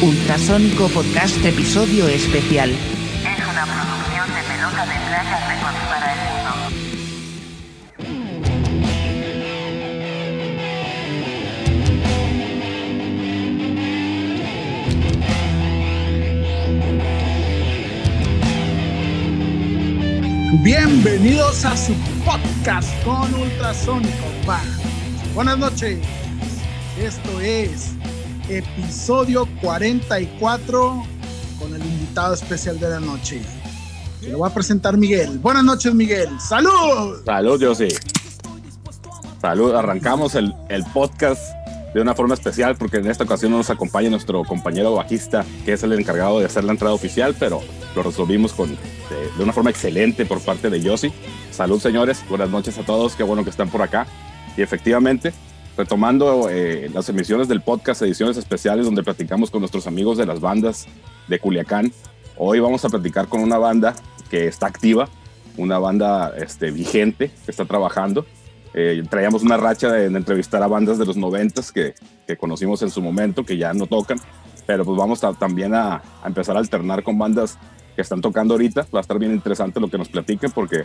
Ultrasónico Podcast Episodio Especial. Es una producción de Pelota de Playa Records para el mundo. Bienvenidos a su podcast con Ultrasónico. Buenas noches. Esto es episodio 44 con el invitado especial de la noche. Lo va a presentar Miguel. Buenas noches, Miguel. ¡Salud! Salud, yo sí. Salud, arrancamos el, el podcast de una forma especial porque en esta ocasión nos acompaña nuestro compañero bajista, que es el encargado de hacer la entrada oficial, pero lo resolvimos con, de, de una forma excelente por parte de Yossi. Salud, señores. Buenas noches a todos. Qué bueno que están por acá. Y efectivamente, retomando eh, las emisiones del podcast, ediciones especiales donde platicamos con nuestros amigos de las bandas de Culiacán. Hoy vamos a platicar con una banda que está activa, una banda este, vigente que está trabajando. Eh, traíamos una racha de, de, entrevistar a bandas de los noventas que, que, conocimos en su momento, que ya no tocan, pero pues vamos también a, a, empezar a alternar con bandas que están tocando ahorita. Va a estar bien interesante lo que nos platiquen, porque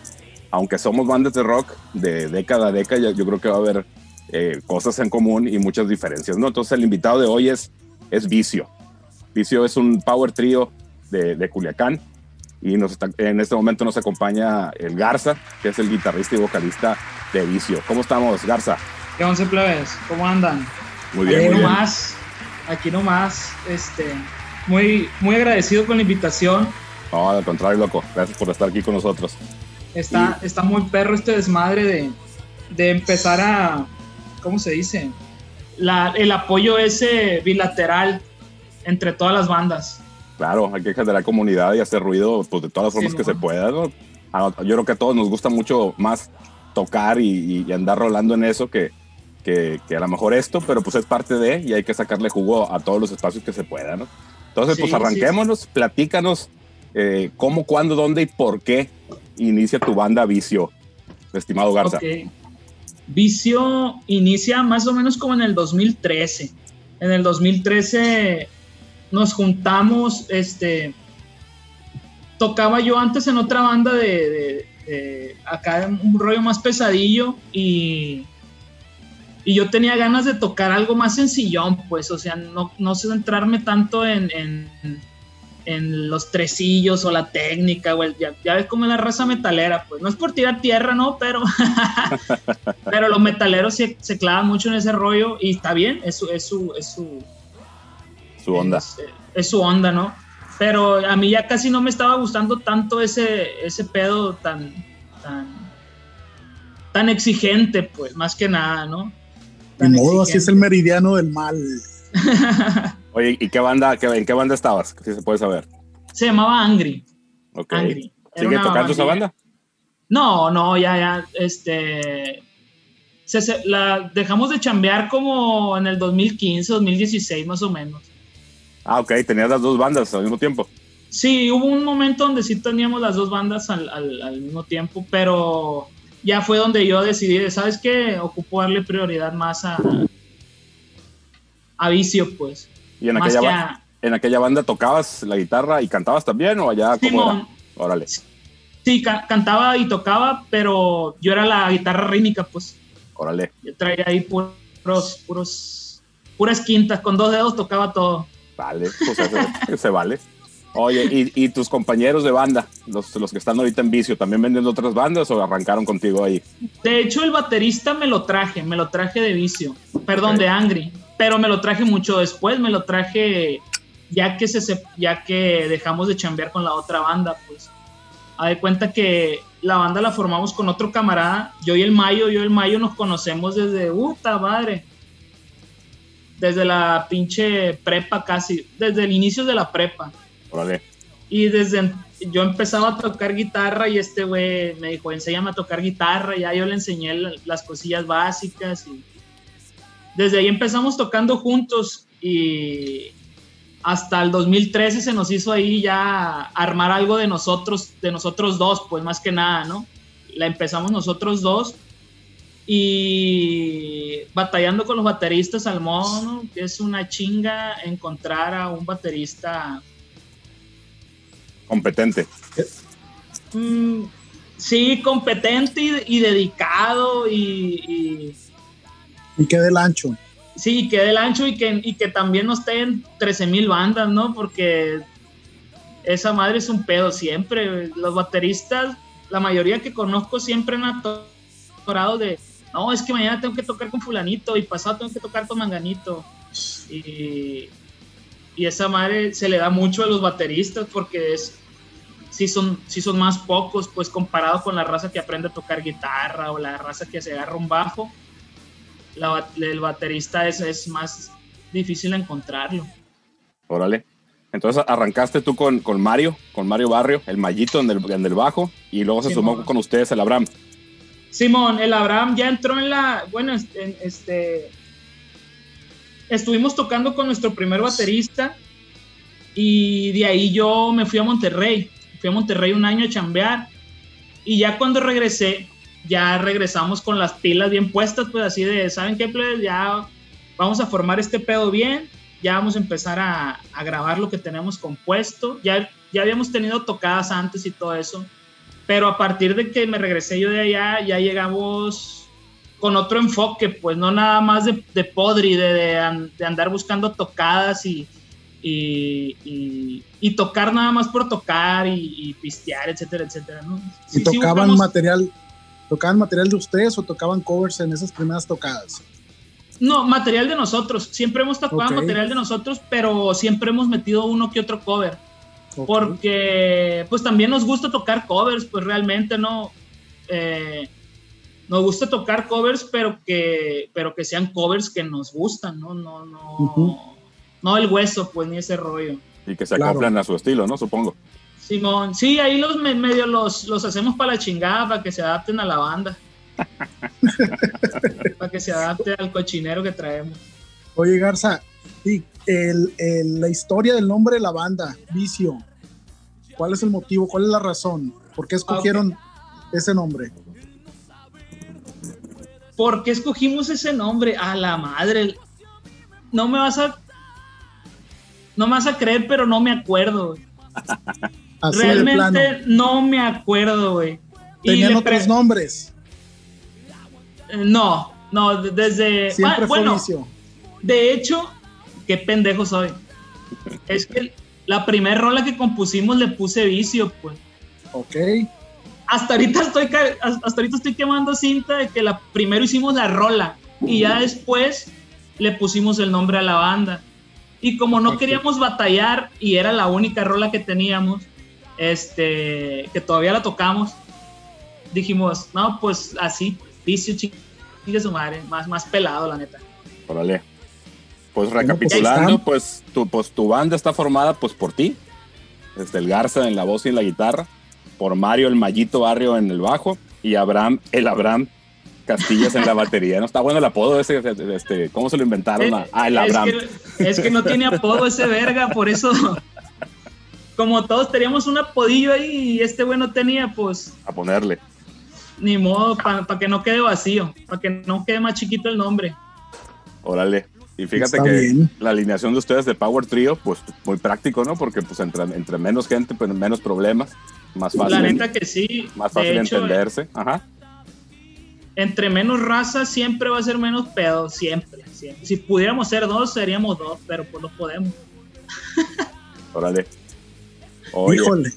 aunque somos bandas de rock de década a década, yo creo que va a haber eh, cosas en común y muchas diferencias, ¿no? Entonces el invitado de hoy es, es Vicio. Vicio es un power trío de, de Culiacán y nos está, en este momento nos acompaña el Garza, que es el guitarrista y vocalista de Vicio. ¿Cómo estamos, Garza? ¿Qué once plebes? ¿Cómo andan? Muy bien, aquí muy nomás, bien. Aquí nomás, este, muy, muy agradecido con la invitación. No, al contrario, loco. Gracias por estar aquí con nosotros. Está, y... está muy perro este desmadre de, de empezar a, ¿cómo se dice? La, el apoyo ese bilateral entre todas las bandas. Claro, hay que generar comunidad y hacer ruido pues, de todas las formas sí, que se pueda. ¿no? Yo creo que a todos nos gusta mucho más tocar y, y andar rolando en eso que, que, que, a lo mejor esto, pero pues es parte de y hay que sacarle jugo a todos los espacios que se puedan. ¿no? Entonces, sí, pues arranquémonos, sí. platícanos eh, cómo, cuándo, dónde y por qué inicia tu banda Vicio, estimado Garza. Okay. Vicio inicia más o menos como en el 2013. En el 2013 nos juntamos, este, tocaba yo antes en otra banda de, de, acá un rollo más pesadillo y, y, yo tenía ganas de tocar algo más sencillón, pues, o sea, no, no centrarme tanto en, en, los tresillos o la técnica, o el, ya, ya, ves cómo es la raza metalera, pues, no es por tirar tierra, ¿no? Pero, pero los metaleros se, se, clavan mucho en ese rollo y está bien, es su, es su, es su, su onda. Es, es su onda, ¿no? pero a mí ya casi no me estaba gustando tanto ese, ese pedo tan, tan, tan exigente, pues, más que nada, ¿no? De modo, así es el meridiano del mal. Oye, ¿y qué banda, qué, en qué banda estabas? Si se puede saber. Se llamaba Angry. Ok. Angry. ¿Sigue tocando esa banda? No, no, ya, ya, este... Se, se, la dejamos de chambear como en el 2015, 2016 más o menos. Ah, ok, tenías las dos bandas al mismo tiempo. Sí, hubo un momento donde sí teníamos las dos bandas al, al, al mismo tiempo, pero ya fue donde yo decidí, ¿sabes qué? Ocupo darle prioridad más a, a vicio, pues. ¿Y en aquella, a... en aquella banda tocabas la guitarra y cantabas también o allá sí, cómo era? Órale. Sí, ca cantaba y tocaba, pero yo era la guitarra rítmica, pues. Órale. Yo traía ahí puros, puros, puras quintas, con dos dedos tocaba todo. Vale, pues eso, se vale. Oye, ¿y, ¿y, tus compañeros de banda, los, los que están ahorita en vicio, también venden otras bandas o arrancaron contigo ahí? De hecho, el baterista me lo traje, me lo traje de vicio, perdón, okay. de Angry, pero me lo traje mucho después, me lo traje ya que, se, ya que dejamos de chambear con la otra banda, pues. A de cuenta que la banda la formamos con otro camarada, yo y el Mayo, yo y el Mayo nos conocemos desde, puta madre, desde la pinche prepa casi, desde el inicio de la prepa. Órale. Y desde yo empezaba a tocar guitarra y este güey me dijo, enséñame a tocar guitarra, ya yo le enseñé las cosillas básicas y desde ahí empezamos tocando juntos y hasta el 2013 se nos hizo ahí ya armar algo de nosotros, de nosotros dos, pues más que nada, ¿no? La empezamos nosotros dos y batallando con los bateristas al mono, que es una chinga encontrar a un baterista competente. Mm, sí, competente y, dedicado y, y, que del ancho. Sí, que del ancho y que, y que también no esté en 13 mil bandas, ¿no? Porque esa madre es un pedo siempre. Los bateristas, la mayoría que conozco siempre han atorado de no, es que mañana tengo que tocar con fulanito y pasado tengo que tocar con manganito. Y, esa madre se le da mucho a los bateristas porque es, si son, son más pocos, pues comparado con la raza que aprende a tocar guitarra o la raza que se agarra un bajo, el baterista es, es más difícil encontrarlo. Órale. Entonces arrancaste tú con, con Mario, con Mario Barrio, el mallito en el, en el bajo, y luego se sumó con ustedes el Abraham. Simón, el Abraham ya entró en la, bueno, este, estuvimos tocando con nuestro primer baterista y de ahí yo me fui a Monterrey, fui a Monterrey un año a chambear y ya cuando regresé, ya regresamos con las pilas bien puestas, pues así de, ¿saben qué? Pues ya vamos a formar este pedo bien, ya vamos a empezar a, a grabar lo que tenemos compuesto, ya, ya habíamos tenido tocadas antes y todo eso pero a partir de que me regresé yo de allá, ya llegamos con otro enfoque, pues no nada más de, de podri, de, de, andar buscando tocadas y, y, y, tocar nada más por tocar y, pistear, etcétera, etcétera. ¿no? ¿Y tocaban material, tocaban material de ustedes o tocaban covers en esas primeras tocadas? No, material de nosotros. Siempre hemos tocado material de nosotros, pero siempre hemos metido uno que otro cover. Porque pues también nos gusta tocar covers, pues realmente no. Eh, nos gusta tocar covers, pero que, pero que sean covers que nos gustan, ¿no? No, no, no el hueso, pues, ni ese rollo. Y que se acoplan a su estilo, ¿no? Supongo. Simón, sí, ahí los medio los, los hacemos para la chingada, para que se adapten a la banda. para que se adapte al cochinero que traemos. Oye, Garza, y el, la historia del nombre de la banda, Vicio. ¿Cuál es el motivo? ¿Cuál es la razón? ¿Por qué escogieron ese nombre? ¿Por qué escogimos ese nombre? A la madre. No me vas a. No me vas a creer, pero no me acuerdo. Realmente no me acuerdo, güey. ¿Tenían otros nombres? Eh, no, no, desde. Siempre bueno, de hecho, qué pendejo soy. Es que la primera rola que compusimos le puse vicio, pues. Ok. Hasta ahorita estoy, hasta ahorita estoy quemando cinta de que la, primero hicimos la rola y ya después le pusimos el nombre a la banda. Y como no queríamos batallar y era la única rola que teníamos, este, que todavía la tocamos, dijimos, no, pues así, vicio, chingue su madre, más, más pelado, la neta. Órale. Pues, pues recapitulando, pues tu, pues tu banda está formada pues por ti, desde el Garza en la voz y en la guitarra, por Mario el Mallito Barrio en el bajo y Abraham el Abraham Castillas en la batería. No está bueno el apodo ese, este, ¿cómo se lo inventaron? Ah, el Abraham. Es que, no tiene apodo ese verga, por eso como todos teníamos un apodillo ahí y este güey no tenía, pues. A ponerle. Ni modo, para que no quede vacío, para que no quede más chiquito el nombre. Órale. Y fíjate que la alineación de ustedes de Power Trio, pues muy práctico, ¿no? Porque pues entre, entre menos gente, pues menos problemas, más fácil. La neta que sí. Más fácil entenderse. Ajá. Entre menos raza siempre va a ser menos pedo, siempre, Si pudiéramos ser dos, seríamos dos, pero pues no podemos. Órale. Híjole.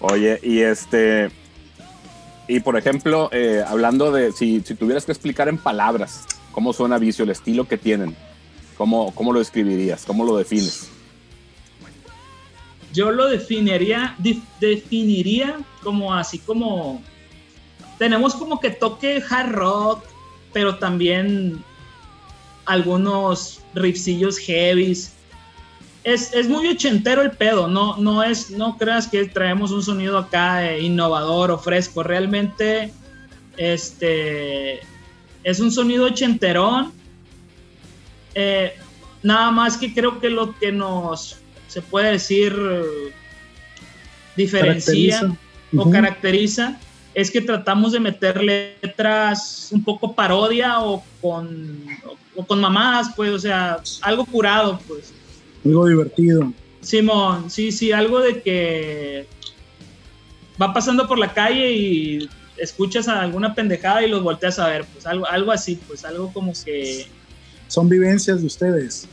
Oye, y este, y por ejemplo, eh, hablando de si, si, tuvieras que explicar en palabras cómo suena Vicio, el estilo que tienen, ¿cómo, cómo lo describirías? ¿Cómo lo defines? Yo lo definiría, definiría como así como tenemos como que toque hard rock, pero también algunos riffsillos heavies. Es, muy ochentero el pedo, no, no, es, no creas que traemos un sonido acá eh, innovador o fresco, realmente este, es un sonido ochenterón, eh, nada más que creo que lo que nos, se puede decir, diferencia, o caracteriza es que tratamos de meter letras un poco parodia o con, o, con mamadas, pues, o sea, algo curado, pues. Algo divertido. Simón, sí, sí, algo de que va pasando por la calle y escuchas a alguna pendejada y los volteas a ver, pues algo, algo así, pues algo como que Son vivencias de ustedes.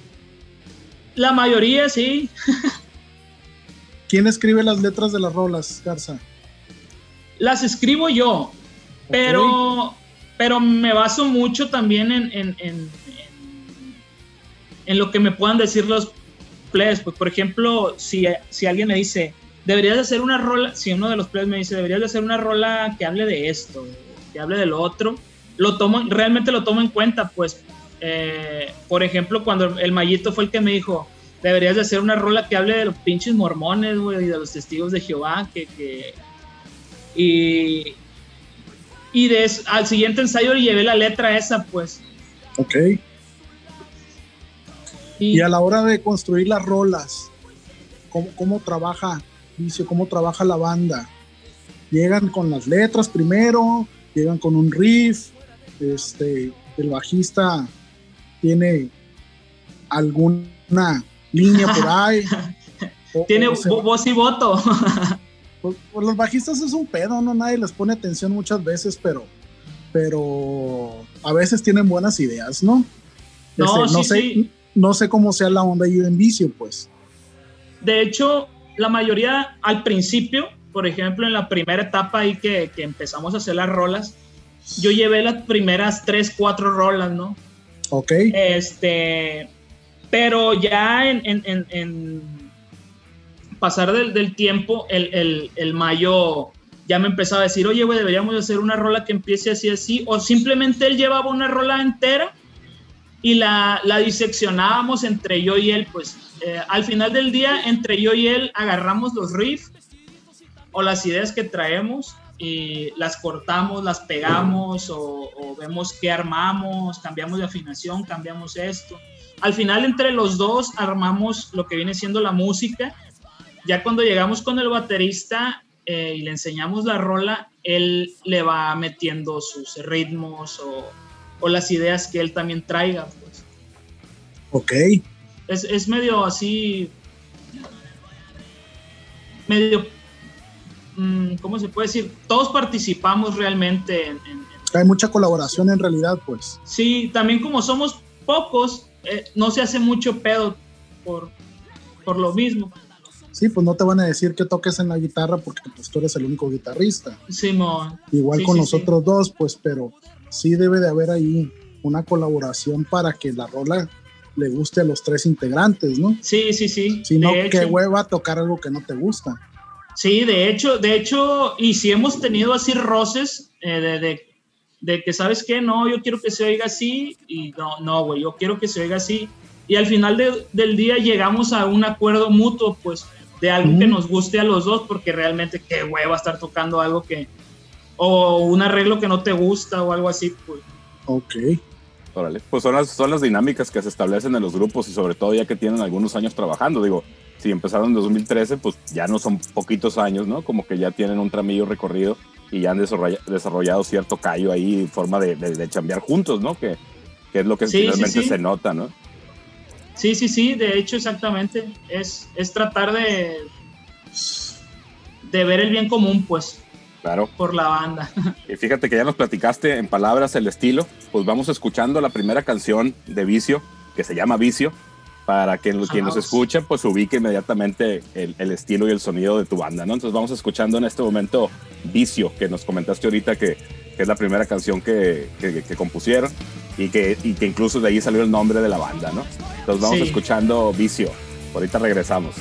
la mayoría sí, ¿Quién escribe las letras de las rolas, Garza? las escribo yo, pero, pero me baso mucho también en, en, en, en- lo que me puedan decir los players. Pues, por ejemplo, si, si alguien me dice, deberías de hacer una rola, si uno de los players me dice, deberías de hacer una rola que hable de esto, que hable de lo otro, lo tomo, realmente lo tomo en cuenta, pues, eh, por ejemplo, cuando el Mayito fue el que me dijo, deberías de hacer una rola que hable de los pinches mormones, güey, y de los testigos de Jehová, que, que y, y de al siguiente ensayo le llevé la letra esa, pues. Ok. Y, Y a la hora de construir las rolas, ¿cómo, cómo trabaja Vicio? ¿Cómo trabaja la banda? ¿Llegan con las letras primero? ¿Llegan con un riff? Este, ¿El bajista tiene alguna línea por ahí? O- tiene o voz y voto. Pues, pues los bajistas es un pedo, no nadie les pone atención muchas veces, pero, pero a veces tienen buenas ideas, ¿no? No, Este, no sí, sé, sí. no sé cómo sea la onda ahí en vicio, pues. De hecho, la mayoría al principio, por ejemplo, en la primera etapa ahí que, que empezamos a hacer las rolas, yo llevé las primeras tres, cuatro rolas, ¿no? Ok, Este, pero ya en, en- en- en pasar del, del tiempo, el, el- el mayo ya me empezaba a decir, oye, güey, deberíamos de hacer una rola que empiece así, así, o simplemente él llevaba una rola entera y la, la diseccionábamos entre yo y él, pues eh, al final del día, entre yo y él agarramos los riffs o las ideas que traemos y las cortamos, las pegamos o, o vemos qué armamos, cambiamos de afinación, cambiamos esto. Al final entre los dos armamos lo que viene siendo la música. Ya cuando llegamos con el baterista eh, y le enseñamos la rola, él le va metiendo sus ritmos o, o las ideas que él también traiga. Pues. ok. Es, es medio así, medio, mm, ¿cómo se puede decir? Todos participamos realmente en, en- en- Hay mucha colaboración en realidad, pues. Sí, también como somos pocos, eh, no se hace mucho pedo por, por lo mismo. Sí, pues no te van a decir que toques en la guitarra porque pues tú eres el único guitarrista. Simón. Igual Sí, con sí, nosotros dos, pues, pero sí debe de haber ahí una colaboración para que la rola le guste a los tres integrantes, ¿no? Sí, sí, sí. Si no, qué hueva tocar algo que no te gusta. Sí, de hecho, de hecho, y si hemos tenido así roces eh, de, de, de que, ¿sabes qué? No, yo quiero que se oiga así, y no, no, güey, yo quiero que se oiga así. Y al final de- del día llegamos a un acuerdo mutuo, pues, de algo que nos guste a los dos, porque realmente qué hueva estar tocando algo que, o un arreglo que no te gusta o algo así, pues. Ok. Órale. Pues son las, son las dinámicas que se establecen en los grupos y sobre todo ya que tienen algunos años trabajando. Digo, si empezaron en 2013, pues ya no son poquitos años, ¿no? Como que ya tienen un tramillo recorrido y ya han desarrolla- desarrollado cierto callo ahí, forma de, de, de chambear juntos, ¿no? Que, que es lo que Sí, sí, finalmente sí. se nota, ¿no? Sí, sí, sí, de hecho, exactamente. Es, es tratar de, de ver el bien común, pues, Claro. por la banda. Y fíjate que ya nos platicaste en palabras el estilo, pues vamos escuchando la primera canción de Vicio, que se llama Vicio, para que quien nos Vamos. escuche, pues ubique inmediatamente el, el estilo y el sonido de tu banda, ¿no? Entonces vamos escuchando en este momento Vicio, que nos comentaste ahorita que, que es la primera canción que, que- que compusieron y que, y que incluso de ahí salió el nombre de la banda, ¿no? Entonces vamos Sí. escuchando Vicio. Ahorita regresamos.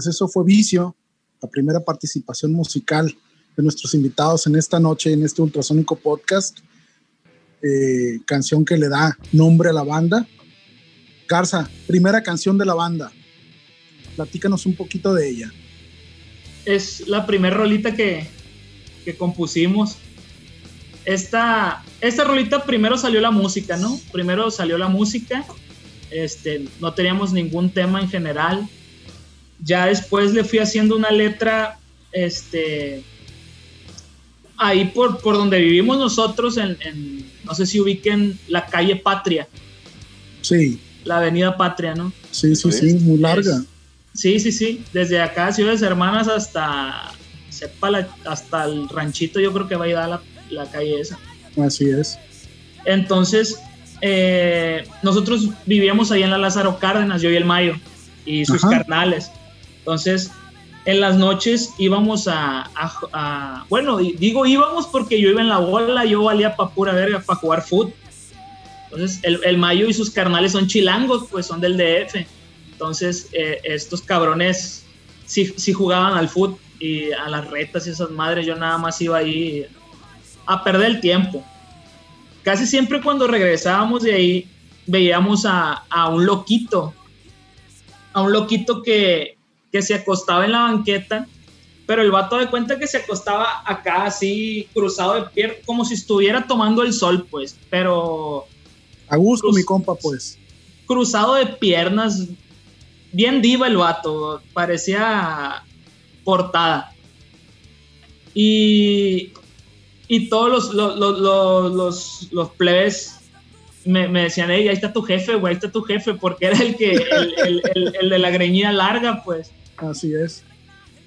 Pues eso fue Vicio, la primera participación musical de nuestros invitados en esta noche, en este ultrasónico podcast. Eh, canción que le da nombre a la banda. Garza, primera canción de la banda. Platícanos un poquito de ella. Es la primera rolita que, que compusimos. Esta, esta rolita primero salió la música, ¿no? Primero salió la música. Este, no teníamos ningún tema en general. Ya después le fui haciendo una letra, este, ahí por, por donde vivimos nosotros, en, no sé si ubiquen la calle Patria. Sí. La avenida Patria, ¿no? Sí, sí, sí, muy larga. sí, sí, sí. Desde acá, Ciudades Hermanas, hasta, sepa, hasta el ranchito, yo creo que va a ir a la, la calle esa. Así es. Entonces, eh, nosotros vivíamos ahí en la Lázaro Cárdenas, yo y el Mayo, y sus carnales. Entonces, en las noches íbamos a, bueno, digo íbamos porque yo iba en la bola, yo valía para pura verga, para jugar fútbol. Entonces, el, Mayo y sus carnales son chilangos, pues son del DF. Entonces, eh, estos cabrones sí, sí jugaban al fútbol y a las retas y esas madres, yo nada más iba ahí a perder el tiempo. Casi siempre cuando regresábamos de ahí, veíamos a, a un loquito, a un loquito que, que se acostaba en la banqueta, pero el vato de cuenta que se acostaba acá así, cruzado de piernas, como si estuviera tomando el sol, pues, pero... A gusto, mi compa, pues. Cruzado de piernas, bien diva el vato, parecía portada. Y, y todos los, los, los, plebes me, decían, hey, ahí está tu jefe, güey, ahí está tu jefe, porque era el que, el, el, el de la greñida larga, pues. Así es.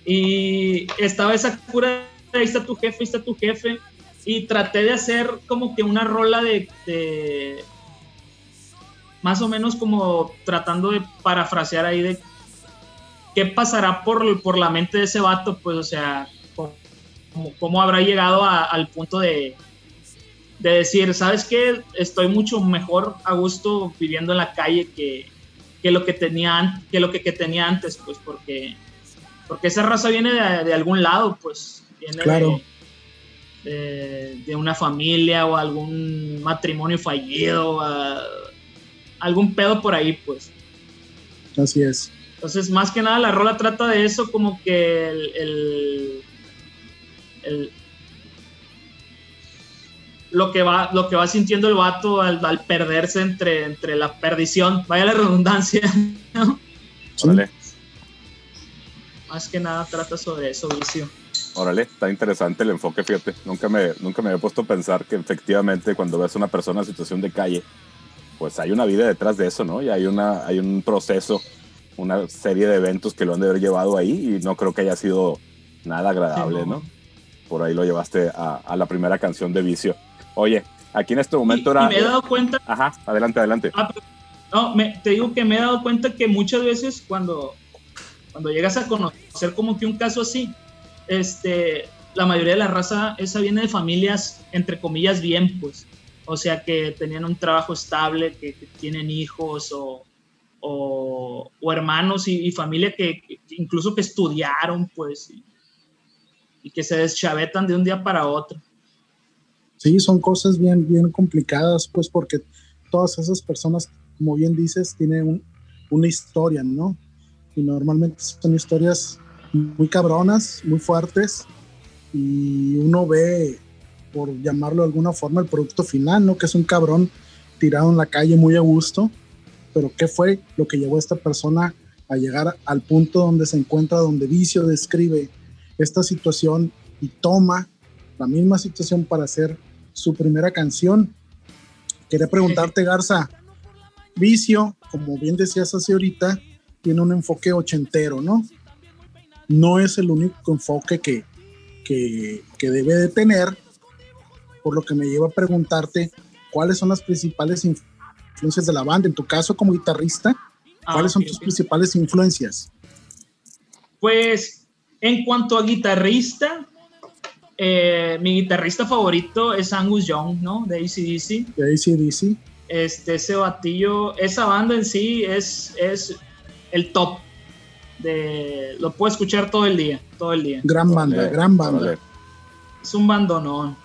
Y estaba esa cura, ahí está tu jefe, ahí está tu jefe. Y traté de hacer como que una rola de, más o menos como tratando de parafrasear ahí de qué pasará por, por la mente de ese vato, pues, o sea, cómo, habrá llegado al punto de, de decir, ¿sabes qué? Estoy mucho mejor a gusto viviendo en la calle que, que lo que tenía, que lo que, tenía antes, pues porque, porque esa raza viene de, algún lado, pues viene claro. de, de, una familia o algún matrimonio fallido, algún pedo por ahí, pues. Así es. Entonces, más que nada, la rola trata de eso, como que el, el lo que va, lo que va sintiendo el vato al, perderse entre, entre la perdición, vaya la redundancia, Órale. Más que nada trata sobre eso, vicio. Órale, está interesante el enfoque, fíjate. Nunca me, nunca me había puesto a pensar que efectivamente cuando ves a una persona en situación de calle, pues hay una vida detrás de eso, ¿no? Y hay, una, hay un proceso, una serie de eventos que lo han de haber llevado ahí y no creo que haya sido nada agradable, no. Por ahí lo llevaste a, a la primera canción de Vicio. Oye, aquí en este momento era. me he dado cuenta. Ajá, adelante, adelante. Ah, no, me, te digo que me he dado cuenta que muchas veces cuando, cuando llegas a conocer como que un caso así, este, la mayoría de la raza esa viene de familias, entre comillas, bien, pues. O sea, que tenían un trabajo estable, que, tienen hijos o, o, hermanos y, familia que, incluso que estudiaron, pues, y, y que se deschavetan de un día para otro. Sí, son cosas bien, bien complicadas, pues porque todas esas personas, como bien dices, tienen una historia, ¿no? Y normalmente son historias muy cabronas, muy fuertes, y uno ve, por llamarlo de alguna forma, el producto final, ¿no? Que es un cabrón tirado en la calle muy a gusto, pero ¿qué fue lo que llevó a esta persona a llegar al punto donde se encuentra, donde Vicio describe esta situación y toma la misma situación para hacer su primera canción. Quería preguntarte, Garza, Vicio, como bien decías hace ahorita, tiene un enfoque ochentero, ¿no? No es el único enfoque que, que, debe de tener, por lo que me lleva a preguntarte cuáles son las principales influencias de la banda. En tu caso, como guitarrista, ah, ¿cuáles son tus principales influencias? Pues en cuanto a guitarrista, eh, mi guitarrista favorito es Angus Young, ¿no? De ACDC. De ACDC. Este, ese batillo, esa banda en sí es, es el top. de lo puedo escuchar todo el día, todo el día. Gran banda, gran banda. Es un bandonón.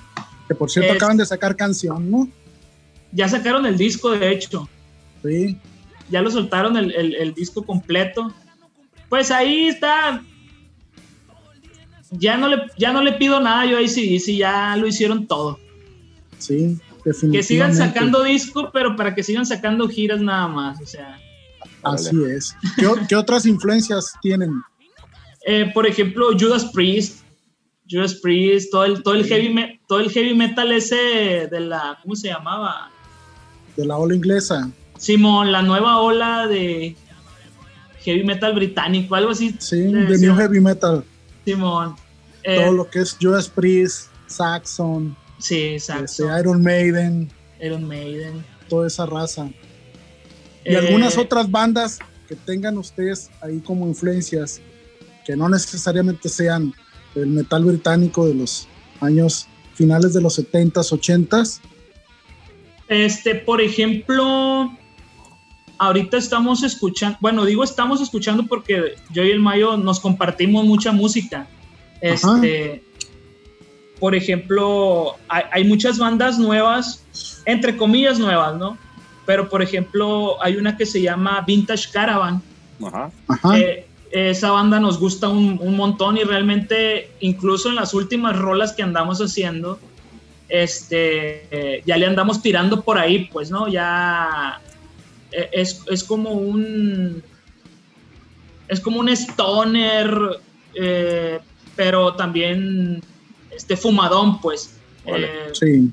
Que por cierto Es- acaban de sacar canción, ¿no? Ya sacaron el disco, de hecho. Sí. Ya lo soltaron el, el- el disco completo. Pues ahí está. Ya no le, ya no le pido nada yo ahí sí, sí, ya lo hicieron todo. Sí, definitivamente. Que sigan sacando disco, pero para que sigan sacando giras nada más. O sea, Así es. ¿Qué, qué otras influencias tienen? Eh, por ejemplo, Judas Priest. Judas Priest, todo el, todo el, heavy, me- todo el heavy metal ese de la, ¿cómo se llamaba? De la ola inglesa. Simón, la nueva ola de heavy metal británico, algo así. Sí, de. New Heavy Metal. Simón. Eh, Todo lo que es Judas Priest, Saxon, sí, este, exacto. Iron Maiden, Iron Maiden. toda esa raza. Y Eh, algunas otras bandas que tengan ustedes ahí como influencias, que no necesariamente sean el metal británico de los años finales de los 70s, 80s. Este, por ejemplo, ahorita estamos escuchando, bueno, digo estamos escuchando porque yo y el Mayo nos compartimos mucha música. Este, por ejemplo, hay, hay muchas bandas nuevas, entre comillas nuevas, ¿no? Pero por ejemplo, hay una que se llama Vintage Caravan. Ajá. Ajá. Eh, esa banda nos gusta un, un montón y realmente incluso en las últimas rolas que andamos haciendo, este, eh, ya le andamos tirando por ahí, pues, ¿no? Ya es, es como un, es como un stoner, eh, pero también este fumadón, pues. Eh, sí.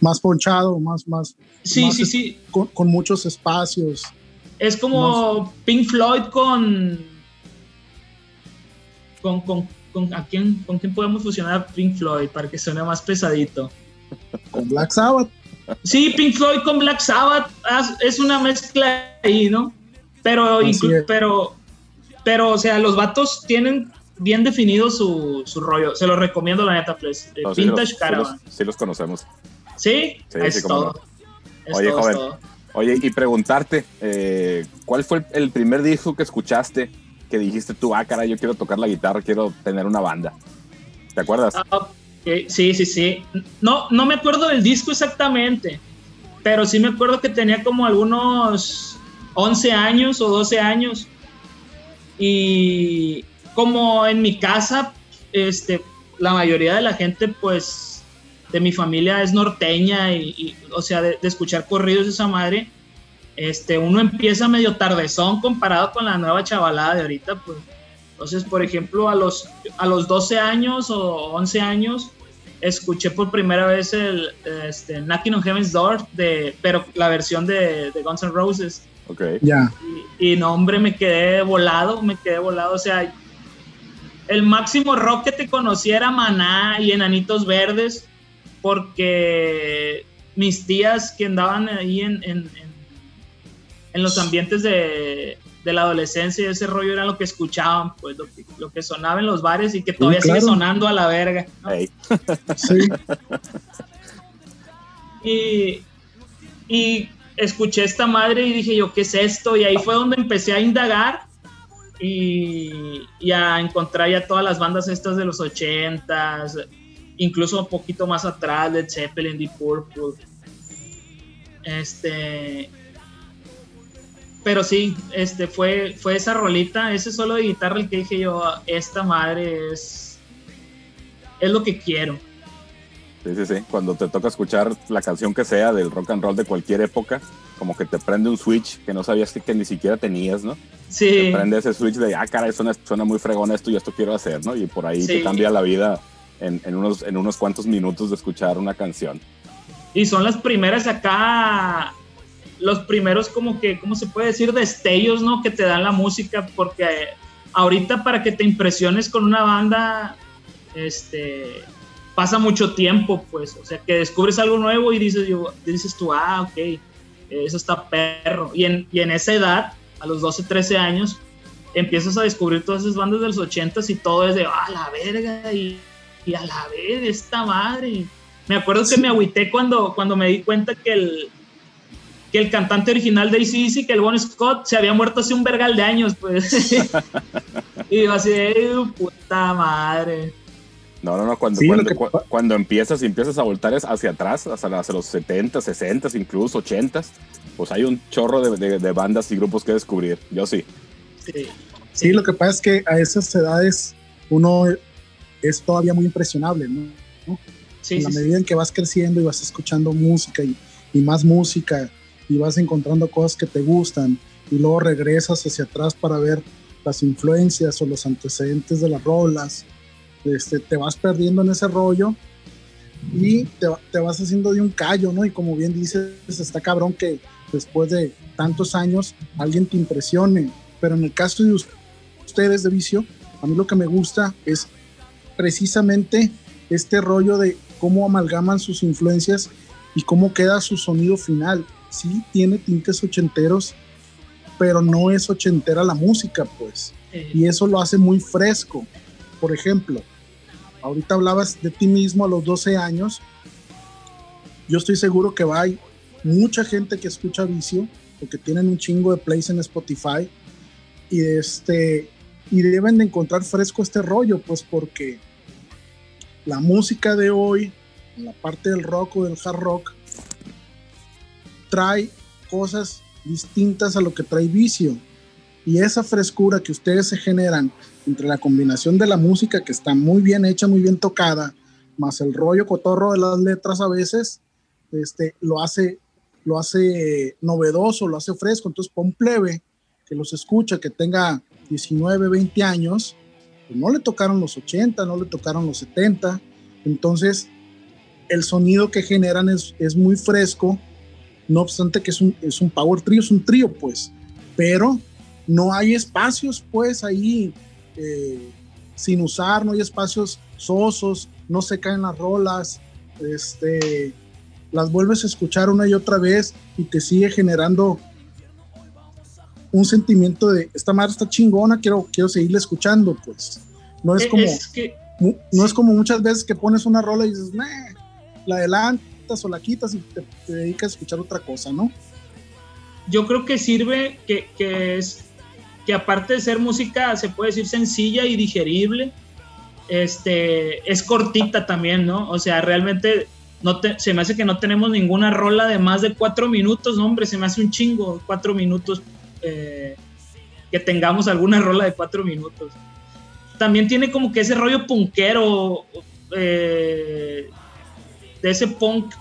Más ponchado, más, más, sí, más sí, sí. con, con muchos espacios. Es como Pink Floyd con. Con, con, con, ¿a quién, ¿Con quién podemos fusionar a Pink Floyd para que suene más pesadito? Con Black Sabbath. Sí, Pink Floyd con Black Sabbath es una mezcla ahí, ¿no? Pero, pero, pero, o sea, los vatos tienen bien definido su, su rollo. Se los recomiendo, la neta, pues. eh, No, sí Vintage los- sí Caravan. los- sí los conocemos. ¿Sí? Sí, es sí, todo. no. Es Oye, todo, joven. todo. Oye, y preguntarte, eh, ¿cuál fue el, el primer disco que escuchaste que dijiste tú, ah, cara, yo quiero tocar la guitarra, quiero tener una banda? ¿Te acuerdas? Ah, ok. Sí, sí, sí. No, no me acuerdo del disco exactamente, pero sí me acuerdo que tenía como algunos 11 años o 12 años. Y como en mi casa, este, la mayoría de la gente, pues, de mi familia es norteña y, y, o sea, de, de escuchar corridos de esa madre, este, uno empieza medio tardezón comparado con la nueva chavalada de ahorita, pues. Entonces, por ejemplo, a los, a los 12 años o 11 años, escuché por primera vez el este, Knocking on Heaven's Door, de, pero la versión de, de Guns N' Roses. Ok. Ya. Y, y no, hombre, me quedé volado, me quedé volado. O sea, el máximo rock que te conocía era Maná y Enanitos Verdes, porque mis tías que andaban ahí en, en, en- en los ambientes de, de la adolescencia y ese rollo era lo que escuchaban, pues lo que, lo que sonaba en los bares y que todavía sigue claro. sonando a la verga. ¿no? Ey, Sí. Y, y escuché esta madre y dije yo, ¿qué es esto? Y ahí fue donde empecé a indagar y, y a encontrar ya todas las bandas estas de los ochentas, incluso un poquito más atrás, Led Zeppelin, Deep Purple. Este... Pero sí, este fue, fue esa rolita, ese solo de guitarra el que dije yo, esta madre es, es lo que quiero. sí, sí, sí. Cuando te toca escuchar la canción que sea del rock and roll de cualquier época, como que te prende un switch que no sabías que, que ni siquiera tenías, ¿no? Sí. Te prende ese switch de, ah, caray, suena, suena muy fregón esto y esto quiero hacer, ¿no? Y por ahí te cambia la vida en, en unos, en unos cuantos minutos de escuchar una canción. Y son las primeras acá, los primeros como que, ¿cómo se puede decir? Destellos, ¿no? Que te dan la música, porque ahorita para que te impresiones con una banda, este, pasa mucho tiempo, pues, o sea, que descubres algo nuevo y dices, yo, dices tú, ah, ok, eso está perro. Y en, y en esa edad, a los 12, 13 años, empiezas a descubrir todas esas bandas de los 80 y todo es de, ah, la verga, y, y a la vez, esta madre. Me acuerdo que me agüité cuando, cuando me di cuenta que el, que el cantante original de ACDC, que el Bon Scott, se había muerto hace un vergal de años, pues. y digo así, puta madre. No, no, no, cuando, cuando, empiezas y empiezas a voltar hacia atrás, hasta, los 70, 60, incluso 80, pues hay un chorro de, de, bandas y grupos que descubrir. Yo sí. sí. Sí, lo que pasa es que a esas edades uno es todavía muy impresionable, ¿no? Sí, en la medida en que vas creciendo y vas escuchando música y, y, más música y vas encontrando cosas que te gustan y luego regresas hacia atrás para ver las influencias o los antecedentes de las rolas, este, te vas perdiendo en ese rollo y te, te, vas haciendo de un callo, ¿no? Y como bien dices, está cabrón que después de tantos años alguien te impresione, pero en el caso de ustedes de vicio, a mí lo que me gusta es precisamente este rollo de cómo amalgaman sus influencias y cómo queda su sonido final. Sí, tiene tintes ochenteros, pero no es ochentera la música, pues. Y eso lo hace muy fresco. Por ejemplo, ahorita hablabas de ti mismo a los 12 años. Yo estoy seguro que va, hay mucha gente que escucha Vicio, porque tienen un chingo de plays en Spotify. Y, este, y deben de encontrar fresco este rollo, pues porque la música de hoy, en la parte del rock o del hard rock, trae cosas distintas a lo que trae vicio. Y esa frescura que ustedes se generan entre la combinación de la música que está muy bien hecha, muy bien tocada, más el rollo cotorro de las letras a veces, este, lo hace lo hace novedoso, lo hace fresco. Entonces, pon plebe que los escucha, que tenga 19, 20 años, pues no le tocaron los 80, no le tocaron los 70. Entonces, el sonido que generan es, es muy fresco, no obstante que es un, es un power trio, es un trío, pues, pero no hay espacios, pues, ahí eh, sin usar, no hay espacios sosos, no se caen las rolas, este, las vuelves a escuchar una y otra vez y te sigue generando un sentimiento de esta madre está chingona, quiero, quiero seguirle escuchando, pues. No es como, no es como muchas veces que pones una rola y dices, la o la quitas y te, dedicas a escuchar otra cosa, ¿no? Yo creo que sirve que, que, es que aparte de ser música, se puede decir sencilla y digerible, este, es cortita también, ¿no? O sea, realmente no se me hace que no tenemos ninguna rola de más de cuatro minutos, no, hombre, se me hace un chingo, cuatro minutos eh, que tengamos alguna rola de cuatro minutos. También tiene como que ese rollo punkero, eh, de ese punk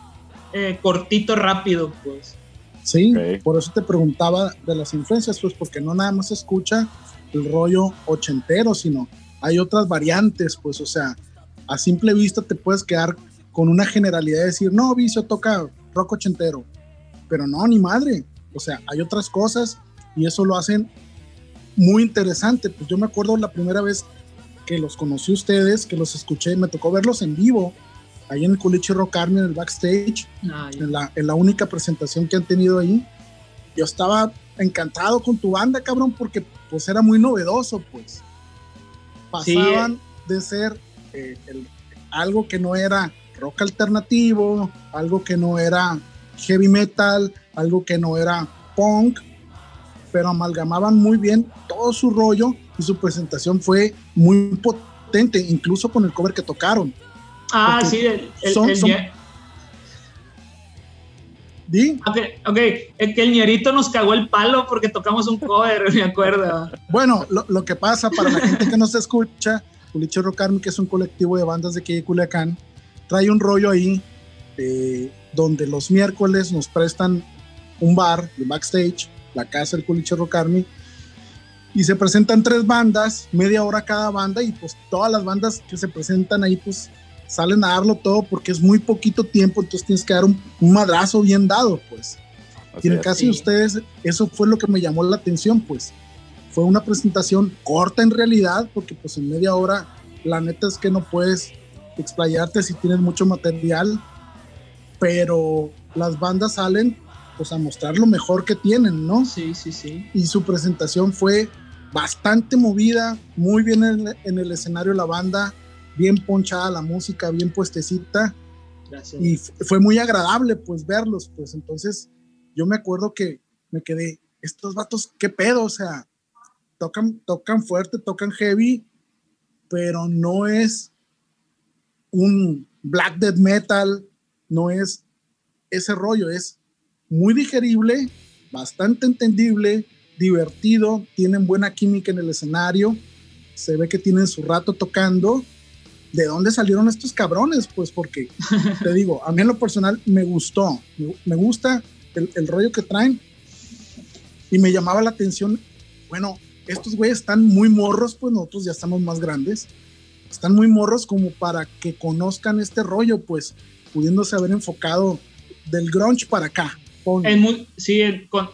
eh, cortito, rápido, pues. Sí, por eso te preguntaba de las influencias, pues porque no nada más escucha el rollo ochentero, sino hay otras variantes, pues, o sea, a simple vista te puedes quedar con una generalidad de decir, no, Vicio toca rock ochentero, pero no, ni madre, o sea, hay otras cosas y eso lo hacen muy interesante. Pues yo me acuerdo la primera vez que los conocí ustedes, que los escuché, me tocó verlos en vivo, ahí en el Culichi Rock Army, en el backstage, ah, en, la, en la única presentación que han tenido ahí. Yo estaba encantado con tu banda, cabrón, porque pues era muy novedoso, pues. Pasaban eh. de ser eh, algo que no era rock alternativo, algo que no era heavy metal, algo que no era punk, pero amalgamaban muy bien todo su rollo y su presentación fue muy potente, incluso con el cover que tocaron. Ah, sí, el, el, ¿Di? Ok, ok, es que el ñerito nos cagó el palo porque tocamos un cover, me acuerdo. Bueno, lo, que pasa para la gente que no se escucha, Culiche Rocarmi, que es un colectivo de bandas de aquí Culiacán, trae un rollo ahí eh, donde los miércoles nos prestan un bar de backstage la casa del Culiche Rocarmi, y se presentan tres bandas, media hora cada banda, y pues todas las bandas que se presentan ahí, pues salen a darlo todo porque es muy poquito tiempo, entonces tienes que dar un, madrazo bien dado, pues. y en el caso de ustedes, eso fue lo que me llamó la atención, pues. Fue una presentación corta en realidad, porque pues en media hora, la neta es que no puedes explayarte si tienes mucho material, pero las bandas salen pues a mostrar lo mejor que tienen, ¿no? Sí, sí, sí. Y su presentación fue bastante movida, muy bien en, el escenario la banda, bien ponchada la música, bien puestecita. Gracias. Y fue muy agradable pues verlos, pues entonces yo me acuerdo que me quedé, estos vatos, ¿qué pedo? O sea, tocan, tocan fuerte, tocan heavy, pero no es un black death metal, no es ese rollo, es muy digerible, bastante entendible, divertido, tienen buena química en el escenario, se ve que tienen su rato tocando. ¿De dónde salieron estos cabrones? Pues porque, te digo, a mí en lo personal me gustó, me, gusta el, el rollo que traen y me llamaba la atención, bueno, estos güeyes están muy morros, pues nosotros ya estamos más grandes, están muy morros como para que conozcan este rollo, pues pudiéndose haber enfocado del grunge para acá. sí,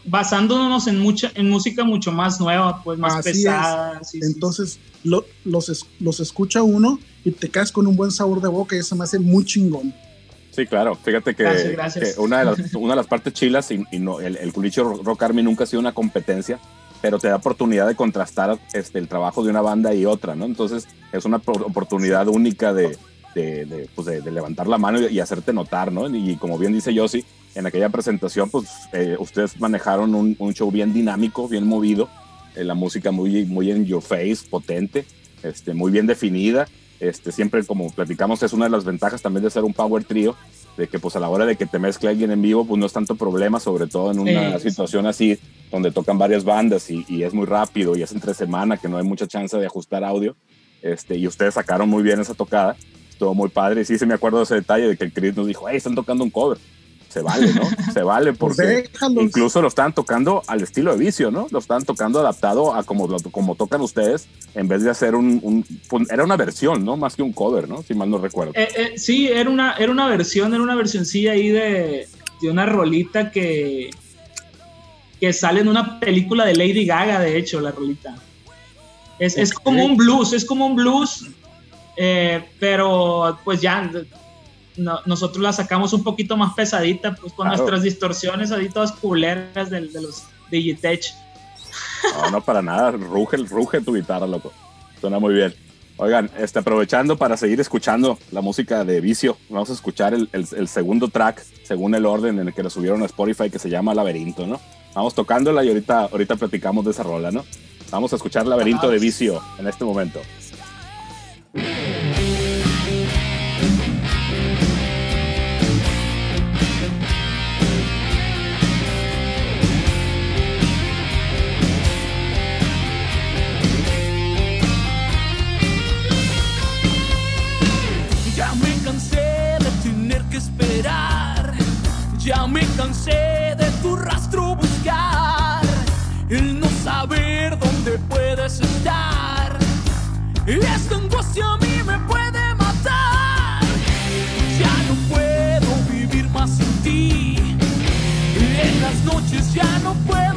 basándonos en mucha en música mucho más nueva, pues más pesada. Entonces los, los escucha uno y te quedas con un buen sabor de boca y eso me hace muy chingón. Sí, claro. Fíjate que, una, de las, una de las partes chilas, y, no, el, el Culicho Rock Army nunca ha sido una competencia, pero te da oportunidad de contrastar este, el trabajo de una banda y otra, ¿no? Entonces es una oportunidad única de, de, pues de, levantar la mano y, hacerte notar, ¿no? Y como bien dice Yossi, en aquella presentación, pues eh, ustedes manejaron un, un, show bien dinámico, bien movido, eh, la música muy, muy en your face, potente, este, muy bien definida este, siempre, como platicamos, es una de las ventajas también de ser un power trio, de que pues a la hora de que te mezcle alguien en vivo, pues no es tanto problema, sobre todo en una situación así, donde tocan varias bandas y, y, es muy rápido y es entre semana, que no hay mucha chance de ajustar audio. Este, y ustedes sacaron muy bien esa tocada, estuvo muy padre. Y sí, se me acuerdo de ese detalle de que el Chris nos dijo, hey, están tocando un cover se vale, ¿no? Se vale porque incluso lo estaban tocando al estilo de vicio, ¿no? Lo estaban tocando adaptado a como, como tocan ustedes, en vez de hacer un, Era una versión, ¿no? Más que un cover, ¿no? Si mal no recuerdo. Eh, eh, sí, era una, era una versión, era una versioncilla ahí de, de una rolita que, que sale en una película de Lady Gaga, de hecho, la rolita. Es, es como un blues, es como un blues, eh, pero pues ya nosotros la sacamos un poquito más pesadita, pues con nuestras distorsiones ahí todas culeras de, de los Digitech. No, no para nada, ruge, ruge tu guitarra, loco. Suena muy bien. Oigan, este, aprovechando para seguir escuchando la música de Vicio, vamos a escuchar el, el, segundo track, según el orden en el que lo subieron a Spotify, que se llama Laberinto, ¿no? Vamos tocándola y ahorita, ahorita platicamos de esa rola, ¿no? Vamos a escuchar Laberinto de Vicio en este momento. El no saber dónde puedes estar. Esta angustia a mí me puede matar. Ya no puedo vivir más sin ti. En las noches ya no puedo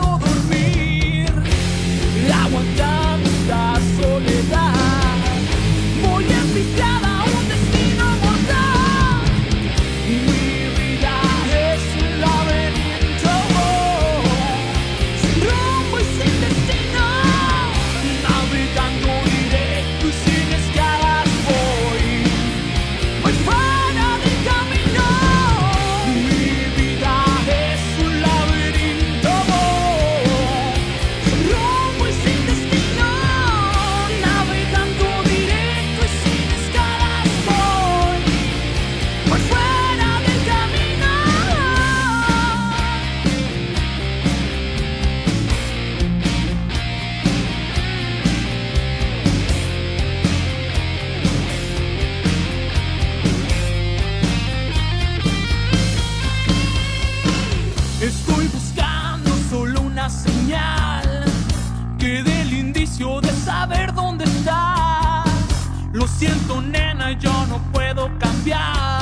yo no puedo cambiar.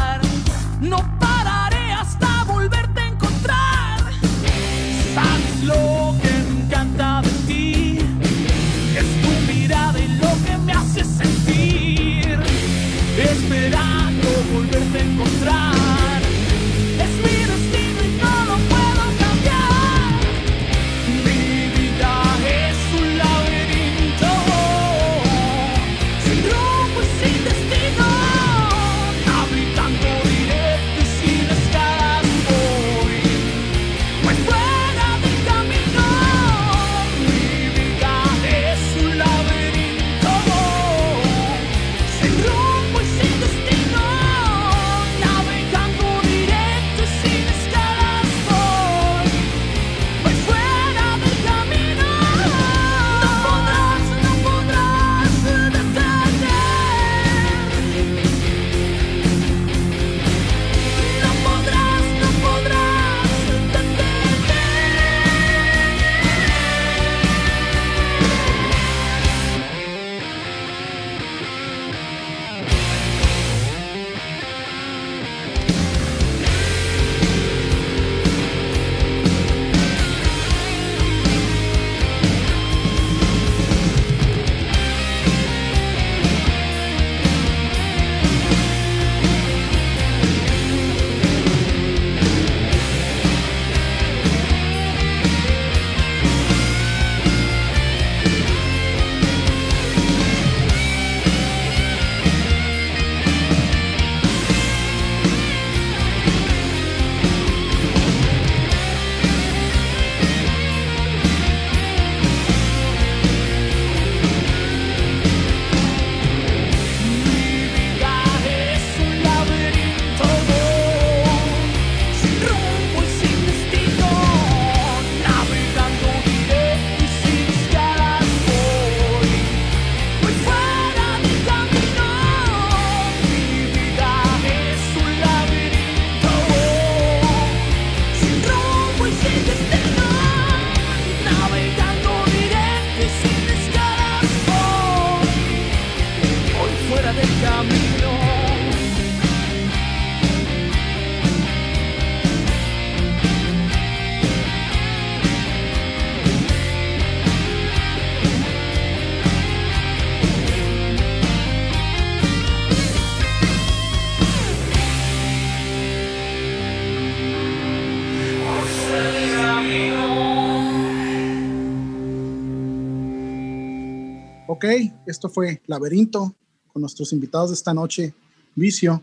Ok, esto fue Laberinto con nuestros invitados de esta noche, Vicio,